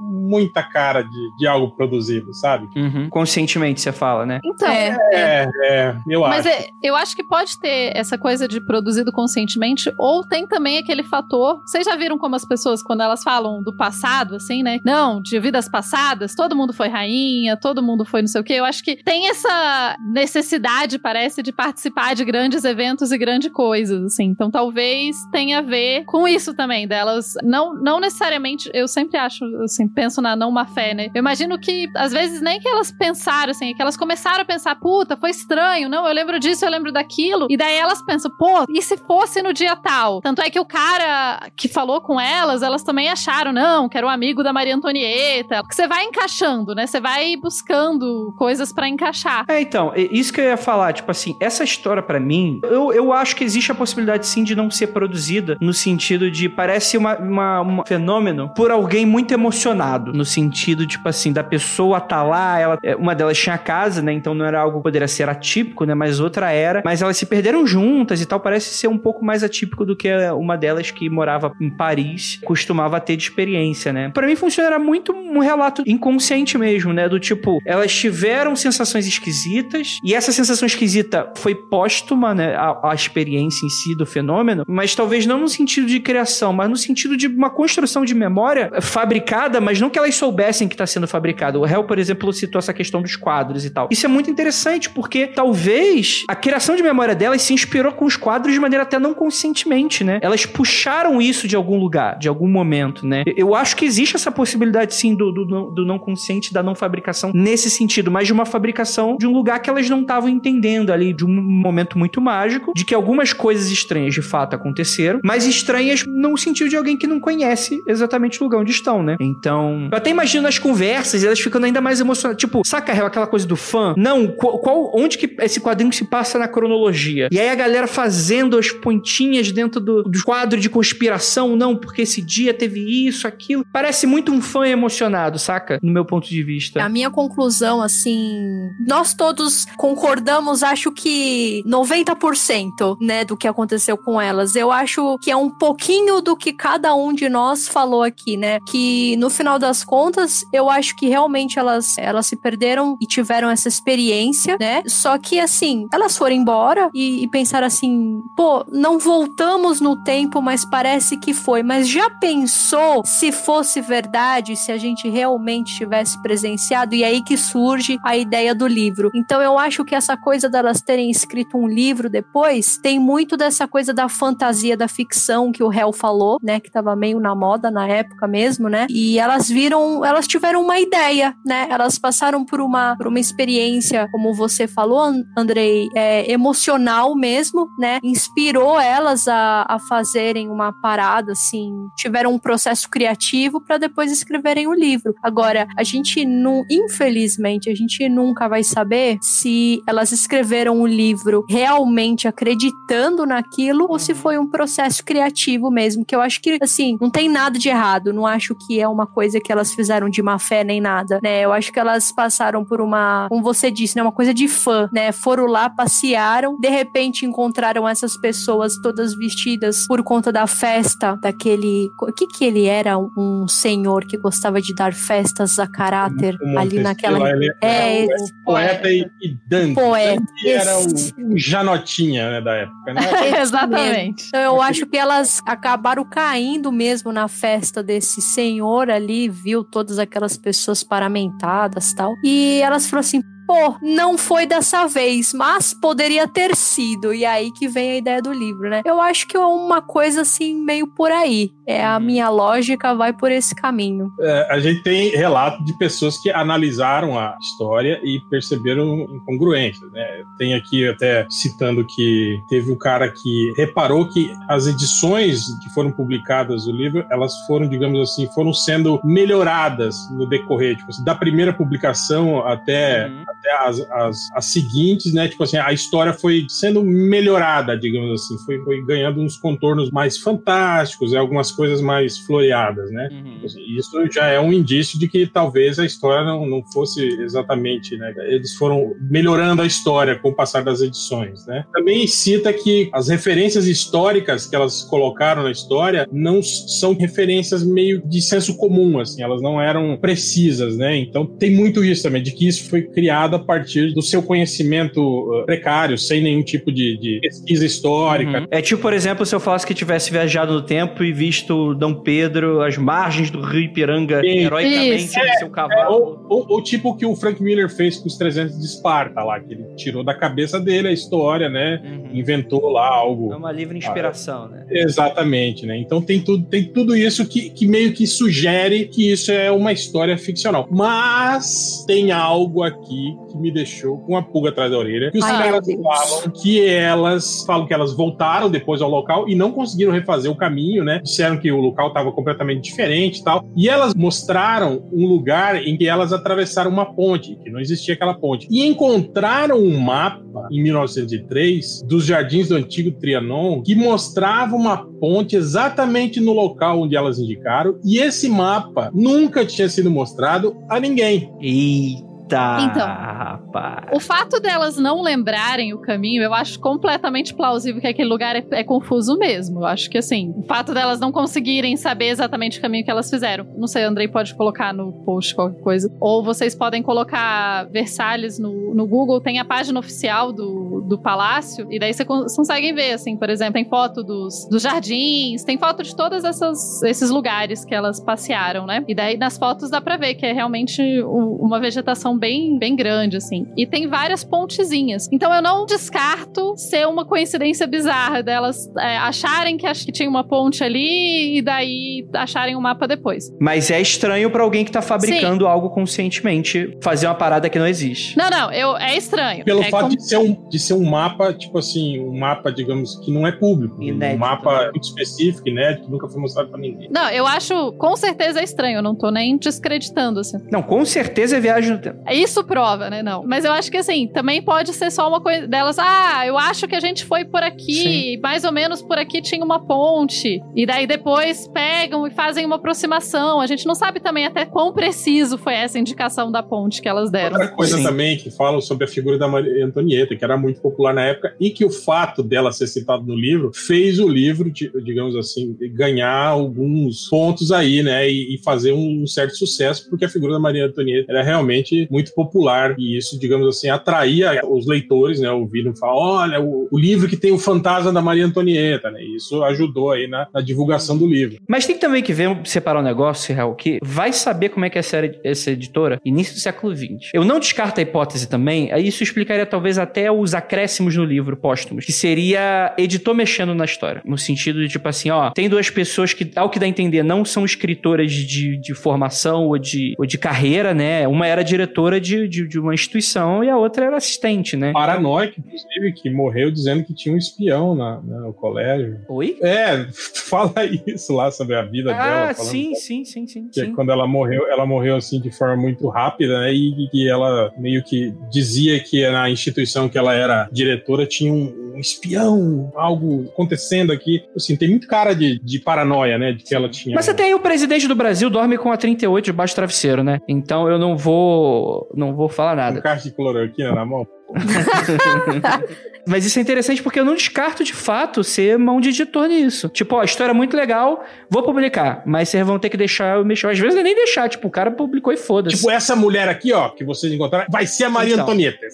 muita cara de, de algo produzido, sabe?
Uhum. Conscientemente, você fala, né?
Então,
É.
É, é, eu
Mas
acho.
é- eu acho que pode ter essa coisa de produzido conscientemente, ou tem também aquele fator. Vocês já viram como as pessoas, quando elas falam do passado, assim, né? Não, de vidas passadas, todo mundo foi rainha, todo mundo foi não sei o quê. Eu acho que tem essa necessidade, parece, de participar de grandes eventos e grandes coisas, assim. Então talvez tenha a ver com isso também, delas. Não, não necessariamente, eu sempre acho, assim, penso na não má fé, né? Eu imagino que, às vezes, nem que elas pensaram, assim, que elas começaram a pensar, puta, foi estranho, não, eu lembro disso, eu lembro daquilo. E daí elas pensam, pô, e se fosse no dia tal? Tanto é que o cara que falou com elas, elas também acharam, não, que era um amigo da Maria Antonieta. Porque você vai encaixando, né? Você vai buscando coisas pra encaixar.
É, então, é isso que eu ia falar, tipo assim, essa história pra mim, eu, eu acho que existe a possibilidade sim de não ser produzida, no sentido de, parece uma, uma- um fenômeno por alguém muito emocionado, no sentido, tipo assim, da pessoa tá lá, ela, é, uma delas tinha casa, né, então não era algo que poderia ser atípico, né, mas outra era, mas elas se perderam juntas e tal, parece ser um pouco mais atípico do que uma delas que morava em Paris, costumava ter de experiência, né. Pra mim funciona muito um relato inconsciente mesmo, né, do tipo, elas tiveram sensações esquisitas e essa sensação esquisita foi póstuma, né, a, a experiência em si do fenômeno, mas talvez não no sentido de criação, mas no sentido de uma construção de memória fabricada, mas não que elas soubessem que está sendo fabricada. O Hell, por exemplo, citou essa questão dos quadros e tal. Isso é muito interessante porque talvez a criação de memória delas se inspirou com os quadros de maneira até não conscientemente, né? Elas puxaram isso de algum lugar, de algum momento, né? Eu acho que existe essa possibilidade sim do, do, não- do não consciente, da não fabricação nesse sentido, mas de uma fabricação de um lugar que elas não estavam entendendo ali, de um momento muito mágico, de que algumas coisas estranhas de fato aconteceram, mas estranhas no sentido de alguém que não conhece exatamente o lugar onde estão, né? Então, eu até imagino as conversas, elas ficando ainda mais emocionadas. Tipo, saca aquela coisa do fã? Não, qual, qual- onde que esse quadrinho se passa na cronologia? E aí a galera fazendo as pontinhas dentro do, do quadro de conspiração, não, porque esse dia teve isso, aquilo. Parece muito um fã emocionado, saca? No meu ponto de vista.
A minha conclusão, assim, nós todos concordamos, acho que 90%, né, do que aconteceu com elas. Eu acho que é um pouquinho do que cada um de nós falou aqui, né? Que no final das contas, eu acho que realmente elas, elas se perderam e tiveram essa experiência, né? Só que assim, elas foram embora e, e pensaram assim, pô, não voltamos no tempo, mas parece que foi. Mas já pensou se fosse verdade, se a gente realmente tivesse presenciado? E aí que surge a ideia do livro. Então eu acho que essa coisa delas terem escrito um livro depois tem muito dessa coisa da fantasia, da ficção que o Hell falou, né? Que tava meio na moda na época mesmo, né? E elas viram, elas tiveram uma ideia, né? Elas passaram por uma, por uma experiência, como você falou, Andrei, é, emocional mesmo, né? Inspirou elas a, a fazerem uma parada, assim, tiveram um processo criativo para depois escreverem o livro. Agora, a gente não, infelizmente, a gente nunca vai saber se elas escreveram o livro realmente acreditando naquilo ou se foi um processo criativo mesmo, que eu acho que, assim, não tem nada de errado, não acho que é uma coisa que elas fizeram de má fé nem nada, né? Eu acho que elas passaram por uma, como você disse, né, uma coisa de fã, né? Foram lá, passearam, de repente encontraram essas pessoas todas vestidas por conta da festa daquele, o que que ele era? Um senhor que gostava de dar festas a caráter
O
ali naquela
ele
é, esse
o poeta e, e Dante.
Poeta,
Dante era o, o Janotinha né, da época, né?
Exatamente.
Então, eu acho que elas acabaram caindo mesmo na festa desse senhor ali, viu todas aquelas pessoas paramentadas tal. E elas falaram assim: pô, não foi dessa vez, mas poderia ter sido. E aí que vem a ideia do livro, né? Eu acho que é uma coisa assim, meio por aí. É a minha lógica vai por esse caminho.
É, a gente tem relato de pessoas que analisaram a história e perceberam incongruências, né? Tem aqui até citando que teve um cara que reparou que as edições que foram publicadas do livro, elas foram, digamos assim, foram sendo melhoradas no decorrer, tipo assim, da primeira publicação até,
Uhum.
As, as, as seguintes, né? Tipo assim, a história foi sendo melhorada, digamos assim, foi, foi ganhando uns contornos mais fantásticos, algumas coisas mais floreadas, né?
Uhum.
Assim, Isso já é um indício de que talvez a história não, não fosse exatamente, né? Eles foram melhorando a história com o passar das edições, né? Também cita que as referências históricas que elas colocaram na história não são referências meio de senso comum, assim, elas não eram precisas, né? Então tem muito isso também, de que isso foi criado a partir do seu conhecimento uh, precário, sem nenhum tipo de, de pesquisa histórica,
Uhum. É tipo, por exemplo, se eu falasse que tivesse viajado no tempo e visto Dom Pedro às margens do rio Ipiranga
Sim.
heroicamente no seu
É,
cavalo.
ou, ou, ou tipo o que o Frank Miller fez com os 300 de Esparta lá, que ele tirou da cabeça dele a história, né?
Uhum.
Inventou lá algo.
É uma livre inspiração, né?
Exatamente, né? Então tem tudo, tem tudo isso que, que meio que sugere que isso é uma história ficcional. Mas tem algo aqui que me deixou com a pulga atrás da orelha. Que os
Ai,
caras falam que elas falam que elas voltaram depois ao local e não conseguiram refazer o caminho, né? Disseram que o local estava completamente diferente e tal. E elas mostraram um lugar em que elas atravessaram uma ponte, que não existia aquela ponte. E encontraram um mapa em 1903 dos jardins do antigo Trianon que mostrava uma ponte exatamente no local onde elas indicaram. E esse mapa nunca tinha sido mostrado a ninguém.
Eita,
Então.
rapaz.
O fato delas não lembrarem o caminho, eu acho completamente plausível que aquele lugar é, é confuso mesmo. Eu acho que assim, o fato delas não conseguirem saber exatamente o caminho que elas fizeram. Não sei, Andrei pode colocar no post qualquer coisa. Ou vocês podem colocar Versalhes no, no Google, tem a página oficial do, do palácio, e daí vocês conseguem ver, assim, por exemplo, tem foto dos, dos jardins, tem foto de todos esses lugares que elas passearam, né? E daí nas fotos dá pra ver que é realmente uma vegetação bem, bem grande, assim. E tem várias pontezinhas. Então eu não descarto ser uma coincidência bizarra delas é, acharem que, ach- que tinha uma ponte ali e daí acharem o mapa depois.
Mas é estranho pra alguém que tá fabricando algo conscientemente fazer uma parada que não existe.
Não, não, eu, é estranho.
Pelo
é
fato
como-
de, ser um, de ser um mapa, tipo assim, um mapa, digamos, que não é público.
Inédito,
um mapa muito específico, inédito, nunca foi mostrado pra ninguém.
Não, eu acho com certeza é estranho, eu não tô nem descreditando, assim.
Não, com certeza é viagem no tempo.
Isso prova, né? Não. Mas eu acho que assim, também pode ser só uma coisa delas. Ah, eu acho que a gente foi por aqui, mais ou menos por aqui tinha uma ponte. E daí depois pegam e fazem uma aproximação. A gente não sabe também até quão preciso foi essa indicação da ponte que elas deram.
Outra coisa
Sim.
também que falam sobre a figura da Maria Antonieta, que era muito popular na época, e que o fato dela ser citada no livro fez o livro, di- digamos assim, ganhar alguns pontos aí, né? E, e fazer um certo sucesso, porque a figura da Maria Antonieta era realmente muito muito popular e isso, digamos assim, atraía os leitores, né? Ouviram falar, olha, o, o livro que tem o fantasma da Maria Antonieta, né? Isso ajudou aí na, na divulgação do livro.
Mas tem também que ver, separar um negócio, real, que vai saber como é que é essa, essa editora, início do século XX. Eu não descarto a hipótese também, isso explicaria talvez até os acréscimos no livro póstumos, que seria editor mexendo na história. No sentido de, tipo assim, ó, tem duas pessoas que, ao que dá a entender, não são escritoras de, de formação ou de, ou de carreira, né? Uma era diretora de, de, de uma instituição e a outra era assistente, né?
Paranoico, inclusive, que morreu dizendo que tinha um espião na, na- no colégio.
Oi?
É, fala isso lá sobre a vida dela.
Ah, sim, sim, sim, sim.
que
sim.
quando ela morreu, ela morreu assim de forma muito rápida, né? E que ela meio que dizia que na instituição que ela era diretora tinha um, um espião, algo acontecendo aqui. Assim, tem muito cara de, de paranoia, né? De que ela tinha.
Mas você tem aí o presidente do Brasil dorme com a 38 debaixo do travesseiro, né? Então eu não vou não vou falar
um
nada.
caixa de cloroquina na mão.
Mas isso é interessante porque eu não descarto de fato ser mão de editor nisso. Tipo, ó, a história é muito legal, vou publicar, mas vocês vão ter que deixar eu mexer. Às vezes não é nem deixar, tipo, o cara publicou e foda-se.
Tipo, essa mulher aqui, ó, que vocês encontraram, vai ser a Maria
Então.
Antonieta.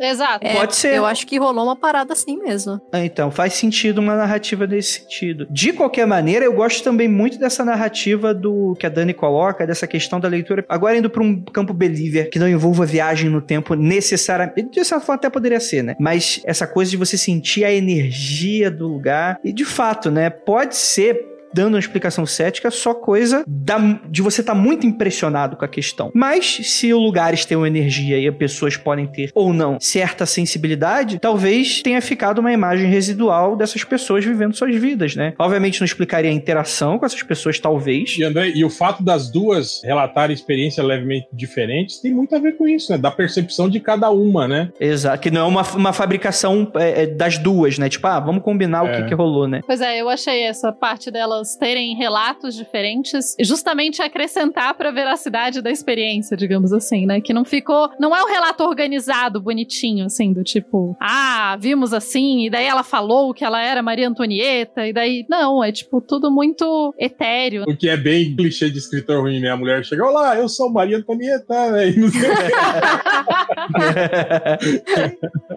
Exato.
É,
Pode ser.
Eu acho que rolou uma parada assim mesmo.
Ah, Então, faz sentido uma narrativa nesse sentido. De qualquer maneira, eu gosto também muito dessa narrativa do que a Dani coloca, dessa questão da leitura. Agora indo para um campo believer, que não envolva viagem no tempo necessariamente. De certa forma até poderia ser, né? Mas essa coisa de você sentir a energia do lugar. E de fato, né? Pode ser dando uma explicação cética, só coisa da- de você estar muito impressionado com a questão. Mas se os lugares têm uma energia e as pessoas podem ter ou não certa sensibilidade, talvez tenha ficado uma imagem residual dessas pessoas vivendo suas vidas, né? Obviamente não explicaria a interação com essas pessoas, talvez.
E, André, e o fato das duas relatarem experiências levemente diferentes tem muito a ver com isso, né? Da percepção de cada uma, né?
Exato, que não é uma, uma fabricação é, é, das duas, né? Tipo, ah, vamos combinar o
É.
que, que rolou, né?
Pois é, eu achei essa parte delas terem relatos diferentes, justamente acrescentar pra veracidade da experiência, digamos assim, né? Que não ficou. Não é um relato organizado, bonitinho, assim, do tipo, ah, vimos assim, e daí ela falou que ela era Maria Antonieta, e daí. Não, é tipo tudo muito etéreo.
O que é bem clichê de escritor ruim, né? A mulher chega, olá, eu sou Maria Antonieta, né? E não sei o quê.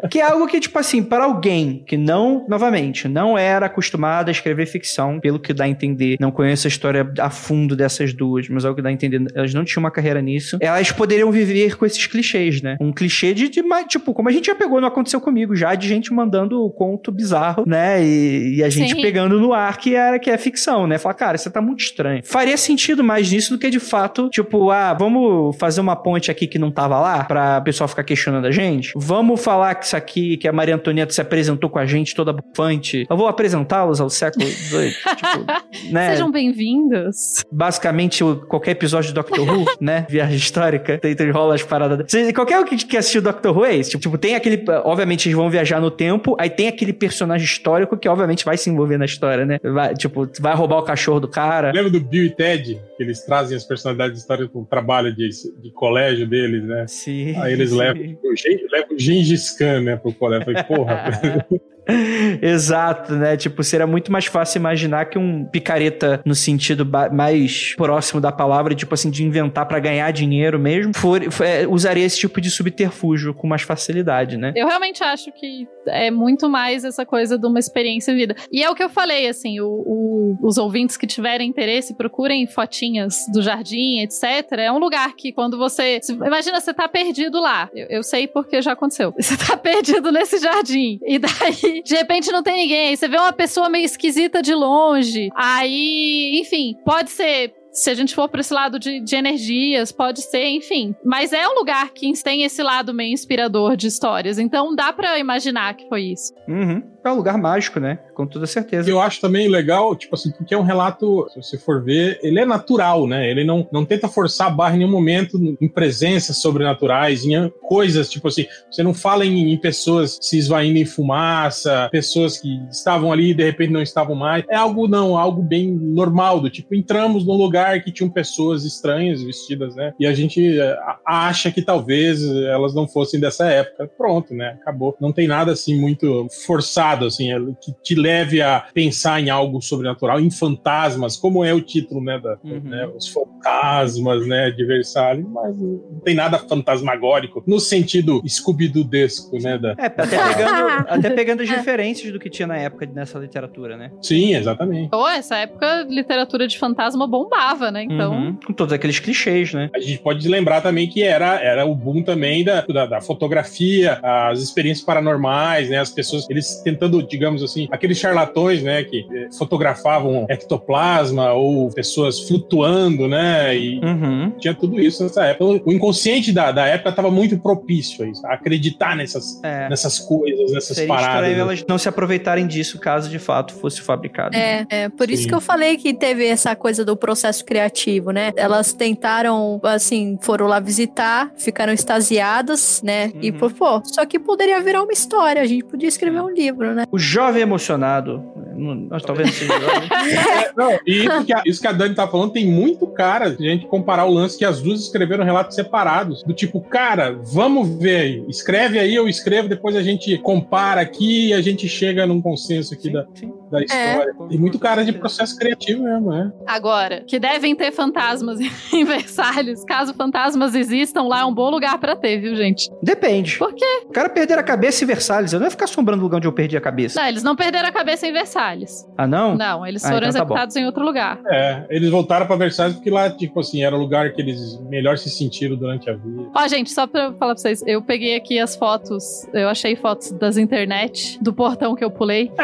que é algo que, tipo assim, para alguém que não, novamente, não era acostumado a escrever ficção, pelo que dá a entender, não conhece a história a fundo dessas duas, mas é o que dá a entender, elas não tinham uma carreira nisso, elas poderiam viver com esses clichês, né? Um clichê de, de tipo, como a gente já pegou, não aconteceu comigo, já de gente mandando conto bizarro, né? E, e a gente
Sim.
pegando no ar que, era, que é ficção, né? Falar, cara, isso tá muito estranho. Faria sentido mais nisso do que de fato, tipo, ah, vamos fazer uma ponte aqui que não tava lá, pra o pessoal ficar questionando a gente? Vamos falar que isso aqui, que a Maria Antonieta se apresentou com a gente toda bufante. Eu vou apresentá-los ao século XVIII. tipo, né?
Sejam bem-vindos.
Basicamente, qualquer episódio do Doctor Who, né? Viagem histórica, tem, tem rola as paradas. Qualquer um que, que assistiu Doctor Who é isso. Tipo, tem aquele. Obviamente, eles vão viajar no tempo, aí tem aquele personagem histórico que, obviamente, vai se envolver na história, né? Vai, tipo, vai roubar o cachorro do cara.
Lembra do Bill e Ted? Que eles trazem as personalidades históricas pro trabalho de, de colégio deles, né?
Sim.
Aí eles levam, levam o Gengis Khan, né, pro colégio. Eu Falei, porra,
Exato, né? Tipo, seria muito mais fácil imaginar que um picareta, no sentido mais próximo da palavra, tipo assim, de inventar pra ganhar dinheiro mesmo, for, for- é, usaria esse tipo de subterfúgio com mais facilidade, né?
Eu realmente acho que é muito mais essa coisa de uma experiência vida. E é o que eu falei, assim, o- o- os ouvintes que tiverem interesse, procurem fotinhas do jardim, etc. É um lugar que quando você. imagina, você tá perdido lá. Eu, eu sei porque já aconteceu. Você tá perdido nesse jardim. E daí, de repente, não tem ninguém. Aí Você vê uma pessoa meio esquisita de longe. Aí, enfim, pode ser se a gente for para esse lado de, de energias, pode ser, enfim. Mas é um lugar que tem esse lado meio inspirador de histórias. Então dá pra imaginar que foi isso.
Uhum. É um lugar mágico, né? Com toda certeza.
eu acho também legal, tipo assim, porque é um relato, se você for ver, ele é natural, né? Ele não, não tenta forçar a barra em nenhum momento em presenças sobrenaturais, em coisas, tipo assim, você não fala em, em pessoas se esvaindo em fumaça, pessoas que estavam ali e de repente não estavam mais. É algo, não, algo bem normal, do tipo, entramos num lugar que tinham pessoas estranhas vestidas, né? E a gente a- acha que talvez elas não fossem dessa época. Pronto, né? Acabou. Não tem nada assim muito forçado inusitado, assim, é, que te leve a pensar em algo sobrenatural, em fantasmas, como é o título, né, da,
Uhum.
né, os fantasmas, né, de Versalhes, mas não tem nada fantasmagórico no sentido scooby-doodesco, né, da...
É, até pegando, até pegando as referências do que tinha na época nessa literatura, né?
Sim, exatamente.
Pô, essa época, literatura de fantasma bombava, né? Então.
Uhum. Com todos aqueles clichês, né?
A gente pode lembrar também que era, era o boom também da, da, da fotografia, as experiências paranormais, né? As pessoas, eles tentando, digamos assim, aqueles charlatões, né? Que eh, fotografavam ectoplasma ou pessoas flutuando, né? E
Uhum.
tinha tudo isso nessa época. O inconsciente da, da época estava muito propício a isso, a acreditar nessas,
É.
nessas coisas, nessas
Seria
paradas.
estranho
né?
elas não se aproveitarem disso caso de fato fosse fabricado.
É, é por isso
Sim.
que eu falei que teve essa coisa do processo criativo, né? Elas tentaram, assim, foram lá visitar, ficaram extasiadas, né? E,
Uhum.
pô, pô, só que poderia virar uma história, a gente podia escrever um livro, né?
O jovem emocionado. não- Nós talvez não seja jovem.
Não, e isso que, a, isso que a Dani tá falando, tem muito cara, a gente comparar o lance que as duas escreveram relatos separados. Do tipo, cara, vamos ver aí. Escreve aí, eu escrevo, depois a gente compara aqui e a gente chega num consenso aqui da,
Sim.
Da história. Tem muito cara de processo criativo mesmo, né?
Agora, que devem ter fantasmas em Versalhes. Caso fantasmas existam, lá é um bom lugar pra ter, viu, gente?
Depende.
Por quê?
O cara perder a cabeça em Versalhes. Eu não ia ficar assombrando o lugar onde eu perdi a cabeça.
Não, eles não perderam a cabeça em Versalhes.
Ah, não?
Não, eles
Ah,
foram
então tá bom.
executados em outro lugar.
É, eles voltaram pra Versalhes porque lá, tipo assim, era o lugar que eles melhor se sentiram durante a vida.
Ó, gente, só pra falar pra vocês, eu peguei aqui as fotos, eu achei fotos das internet, do portão que eu pulei.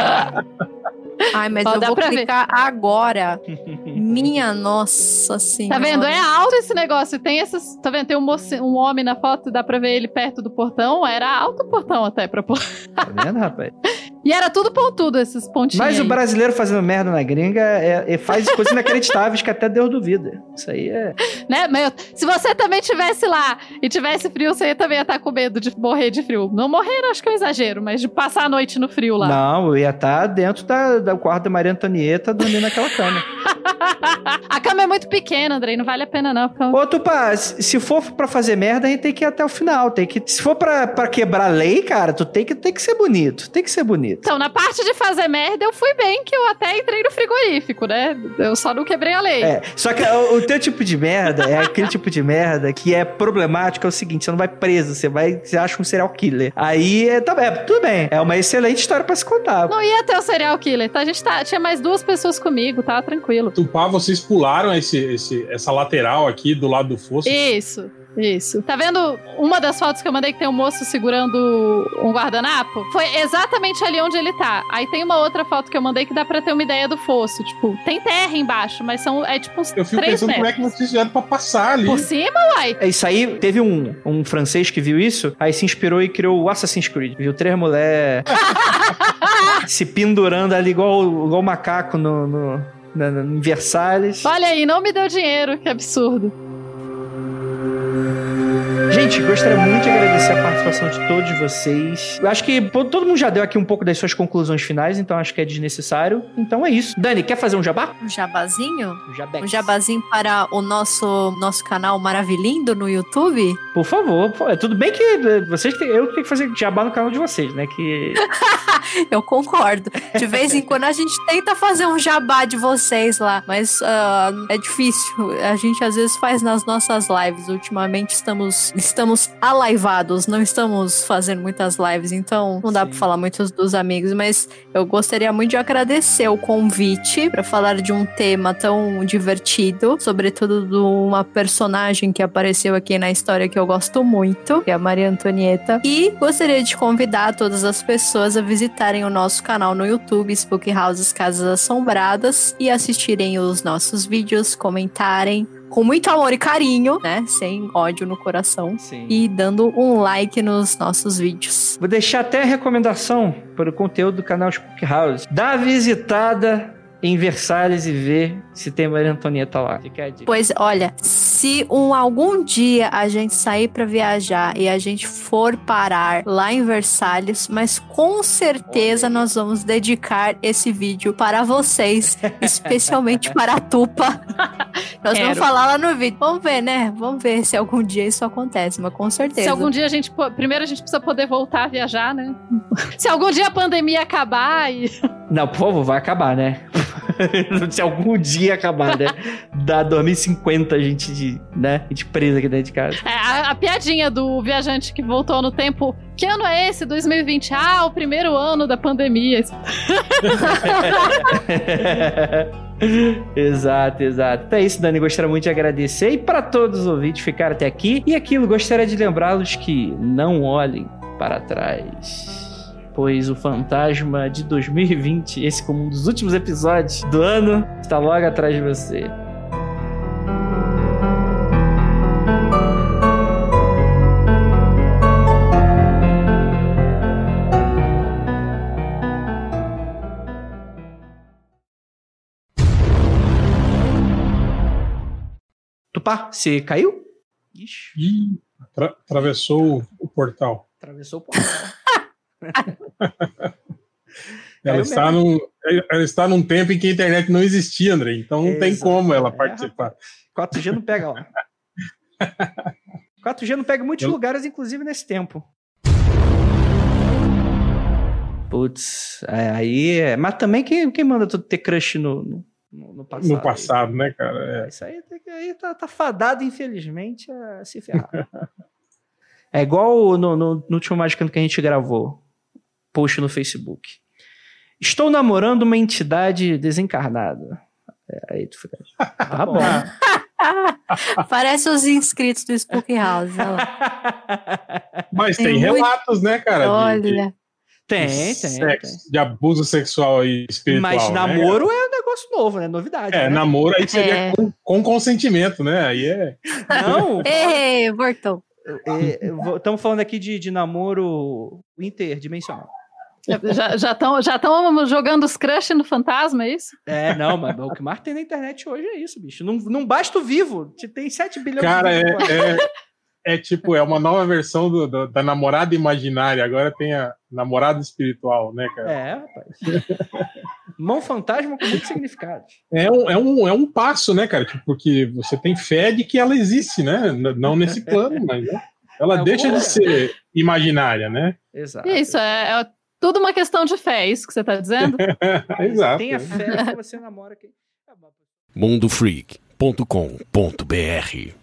Ai, mas
Ó,
eu
dá
vou
pra ver.
clicar agora. Minha nossa senhora.
Tá vendo? É alto esse negócio. Tem esses. Tá vendo? Tem um, moci- um homem na foto, dá pra ver ele perto do portão. Era alto o portão até pra pular.
Tá vendo, rapaz?
E era tudo pontudo, esses pontinhos.
Mas o
aí.
brasileiro fazendo merda na gringa é, é- faz coisas inacreditáveis que até Deus duvida. Isso aí é.
Né? Se você também tivesse lá e tivesse frio, você também ia estar com medo de morrer de frio. Não morrer, acho que é um exagero, mas de passar a noite no frio lá.
Não, eu ia estar dentro da, do quarto da Maria Antonieta dormindo naquela cama.
a cama é muito pequena, Andrei, não vale a pena não. Porque...
Ô, Tupá, se se for pra fazer merda, a gente tem que ir até o final. Tem que, se for pra, pra quebrar lei, cara, tu tem que, tem que ser bonito. Tem que ser bonito.
Então, na parte de fazer merda, eu fui bem, que eu até entrei no frigorífico, né? Eu só não quebrei a lei.
É, só que o, o teu tipo de merda é aquele tipo de merda que é problemático, é o seguinte, você não vai preso, você vai, você acha um serial killer. Aí, é, tá, é, tudo bem, é uma excelente história pra se contar.
Não ia ter o serial killer, tá? A gente tá, tinha mais duas pessoas comigo, tá? Tranquilo.
Tupá, vocês pularam esse, esse, essa lateral aqui do lado do fosso.
Isso, isso. Tá vendo uma das fotos que eu mandei que tem um moço segurando um guardanapo? Foi exatamente ali onde ele tá. Aí tem uma outra foto que eu mandei que dá pra ter uma ideia do fosso. Tipo, tem terra embaixo, mas são, é tipo uns
Eu fico
três
pensando
metros.
como é que vocês fizeram pra passar ali.
Por cima, uai.
É isso aí, teve um, um francês que viu isso, aí se inspirou e criou o Assassin's Creed. Viu três mulheres se pendurando ali igual, igual macaco no, no, na- na- em Versalhes.
Olha aí, não me deu dinheiro, que absurdo. Amen.
Gente, gostaria muito de agradecer a participação de todos vocês. Eu acho que pô, todo mundo já deu aqui um pouco das suas conclusões finais, então acho que é desnecessário. Então é isso. Dani, quer fazer um jabá?
Um jabazinho?
Um jabex.
Um jabazinho para o nosso, nosso canal Maravilhindo no YouTube?
Por favor. pô, é tudo bem que eh, vocês têm, eu tenho que fazer jabá no canal de vocês, né? Que
Eu concordo. De vez em quando a gente tenta fazer um jabá de vocês lá, mas ah, é difícil. A gente às vezes faz nas nossas lives. Ultimamente estamos estamos alaivados, não estamos fazendo muitas lives, então não dá pra falar muito dos amigos, mas eu gostaria muito de agradecer o convite para falar de um tema tão divertido, sobretudo de uma personagem que apareceu aqui na história que eu gosto muito, que é a Maria Antonieta. E gostaria de convidar todas as pessoas a visitarem o nosso canal no YouTube, Spook Houses Casas Assombradas, e assistirem os nossos vídeos, comentarem com muito amor e carinho, né? Sem ódio no coração.
Sim.
E dando um like nos nossos vídeos.
Vou deixar até a recomendação para o conteúdo do canal Spook House. Dá visitada em Versalhes e ver se tem Maria Antonieta lá. Fica a dica.
Pois olha, se um, algum dia a gente sair pra viajar e a gente for parar lá em Versalhes, mas com certeza nós vamos dedicar esse vídeo para vocês, especialmente para a Tupa. Nós
Quero.
vamos falar lá no vídeo. Vamos ver, né? Vamos ver se algum dia isso acontece, mas com certeza.
Se algum dia a gente. Primeiro a gente precisa poder voltar a viajar, né? Se algum dia a pandemia acabar e.
Não, por favor, vai acabar, né? Se algum dia acabar, né? Da 2050 a gente, de, né? A gente presa aqui dentro de casa.
É, a, a piadinha do viajante que voltou no tempo. Que ano é esse? 2020? Ah, o primeiro ano da pandemia.
exato, exato. Então é isso, Dani. Gostaria muito de agradecer. E para todos os ouvintes ficaram até aqui. E aquilo, gostaria de lembrá-los que não olhem para trás. Pois o fantasma de 2020, esse como um dos últimos episódios do ano, está logo atrás de você. Tupá, você caiu? Ixi,
Ih, atra- atravessou o portal.
atravessou o portal.
Ela está, num, ela está num tempo em que a internet não existia, André. Então não tem
Exato.
como ela
É,
participar.
4G não pega lá. 4G não pega em muitos
Eu-
lugares, inclusive nesse tempo. Putz, é, aí é. Mas também quem, quem manda tu ter crush no, no, no passado?
No passado, né, cara?
Isso aí, tem que- aí tá, tá fadado, infelizmente, a se ferrar. é igual no, no, no último Magicando que a gente gravou. Post no Facebook. Estou namorando uma entidade desencarnada. É, aí tu fica. Tá bom.
Parece os inscritos do Spook House. olha.
É. Mas
Tem
tem
muito-
relatos, né, cara? de- de-
Olha.
Tem,
de
tem,
sexo,
tem.
De abuso sexual e espiritual.
Mas
né,
namoro é um negócio novo, né? Novidade.
É,
né?
namoro aí seria
É.
com, com consentimento, né? Aí é.
Não,
Ei, voltou.
estamos falando aqui de, de namoro interdimensional.
Já estão já tão jogando os crush no fantasma, é isso?
É, não, mas o que mais tem na internet hoje é isso, bicho. Não, não basta o vivo. Te- Tem 7 bilhões
Cara,
de
é,
vivos.
é, é tipo, é uma nova versão do- do- da namorada imaginária. Agora tem a namorada espiritual, né, cara?
É, rapaz. Mão fantasma com muitos significados.
É um, é, um, é um passo, né, cara? Tipo, porque você tem fé de que ela existe, né? Não nesse plano, mas né? ela
É
deixa
boa.
de ser imaginária, né?
Exato.
E isso, é, é tudo uma questão de fé, é isso que você está dizendo?
Exato.
Tenha fé que você namora quem.
mundofreak.com.br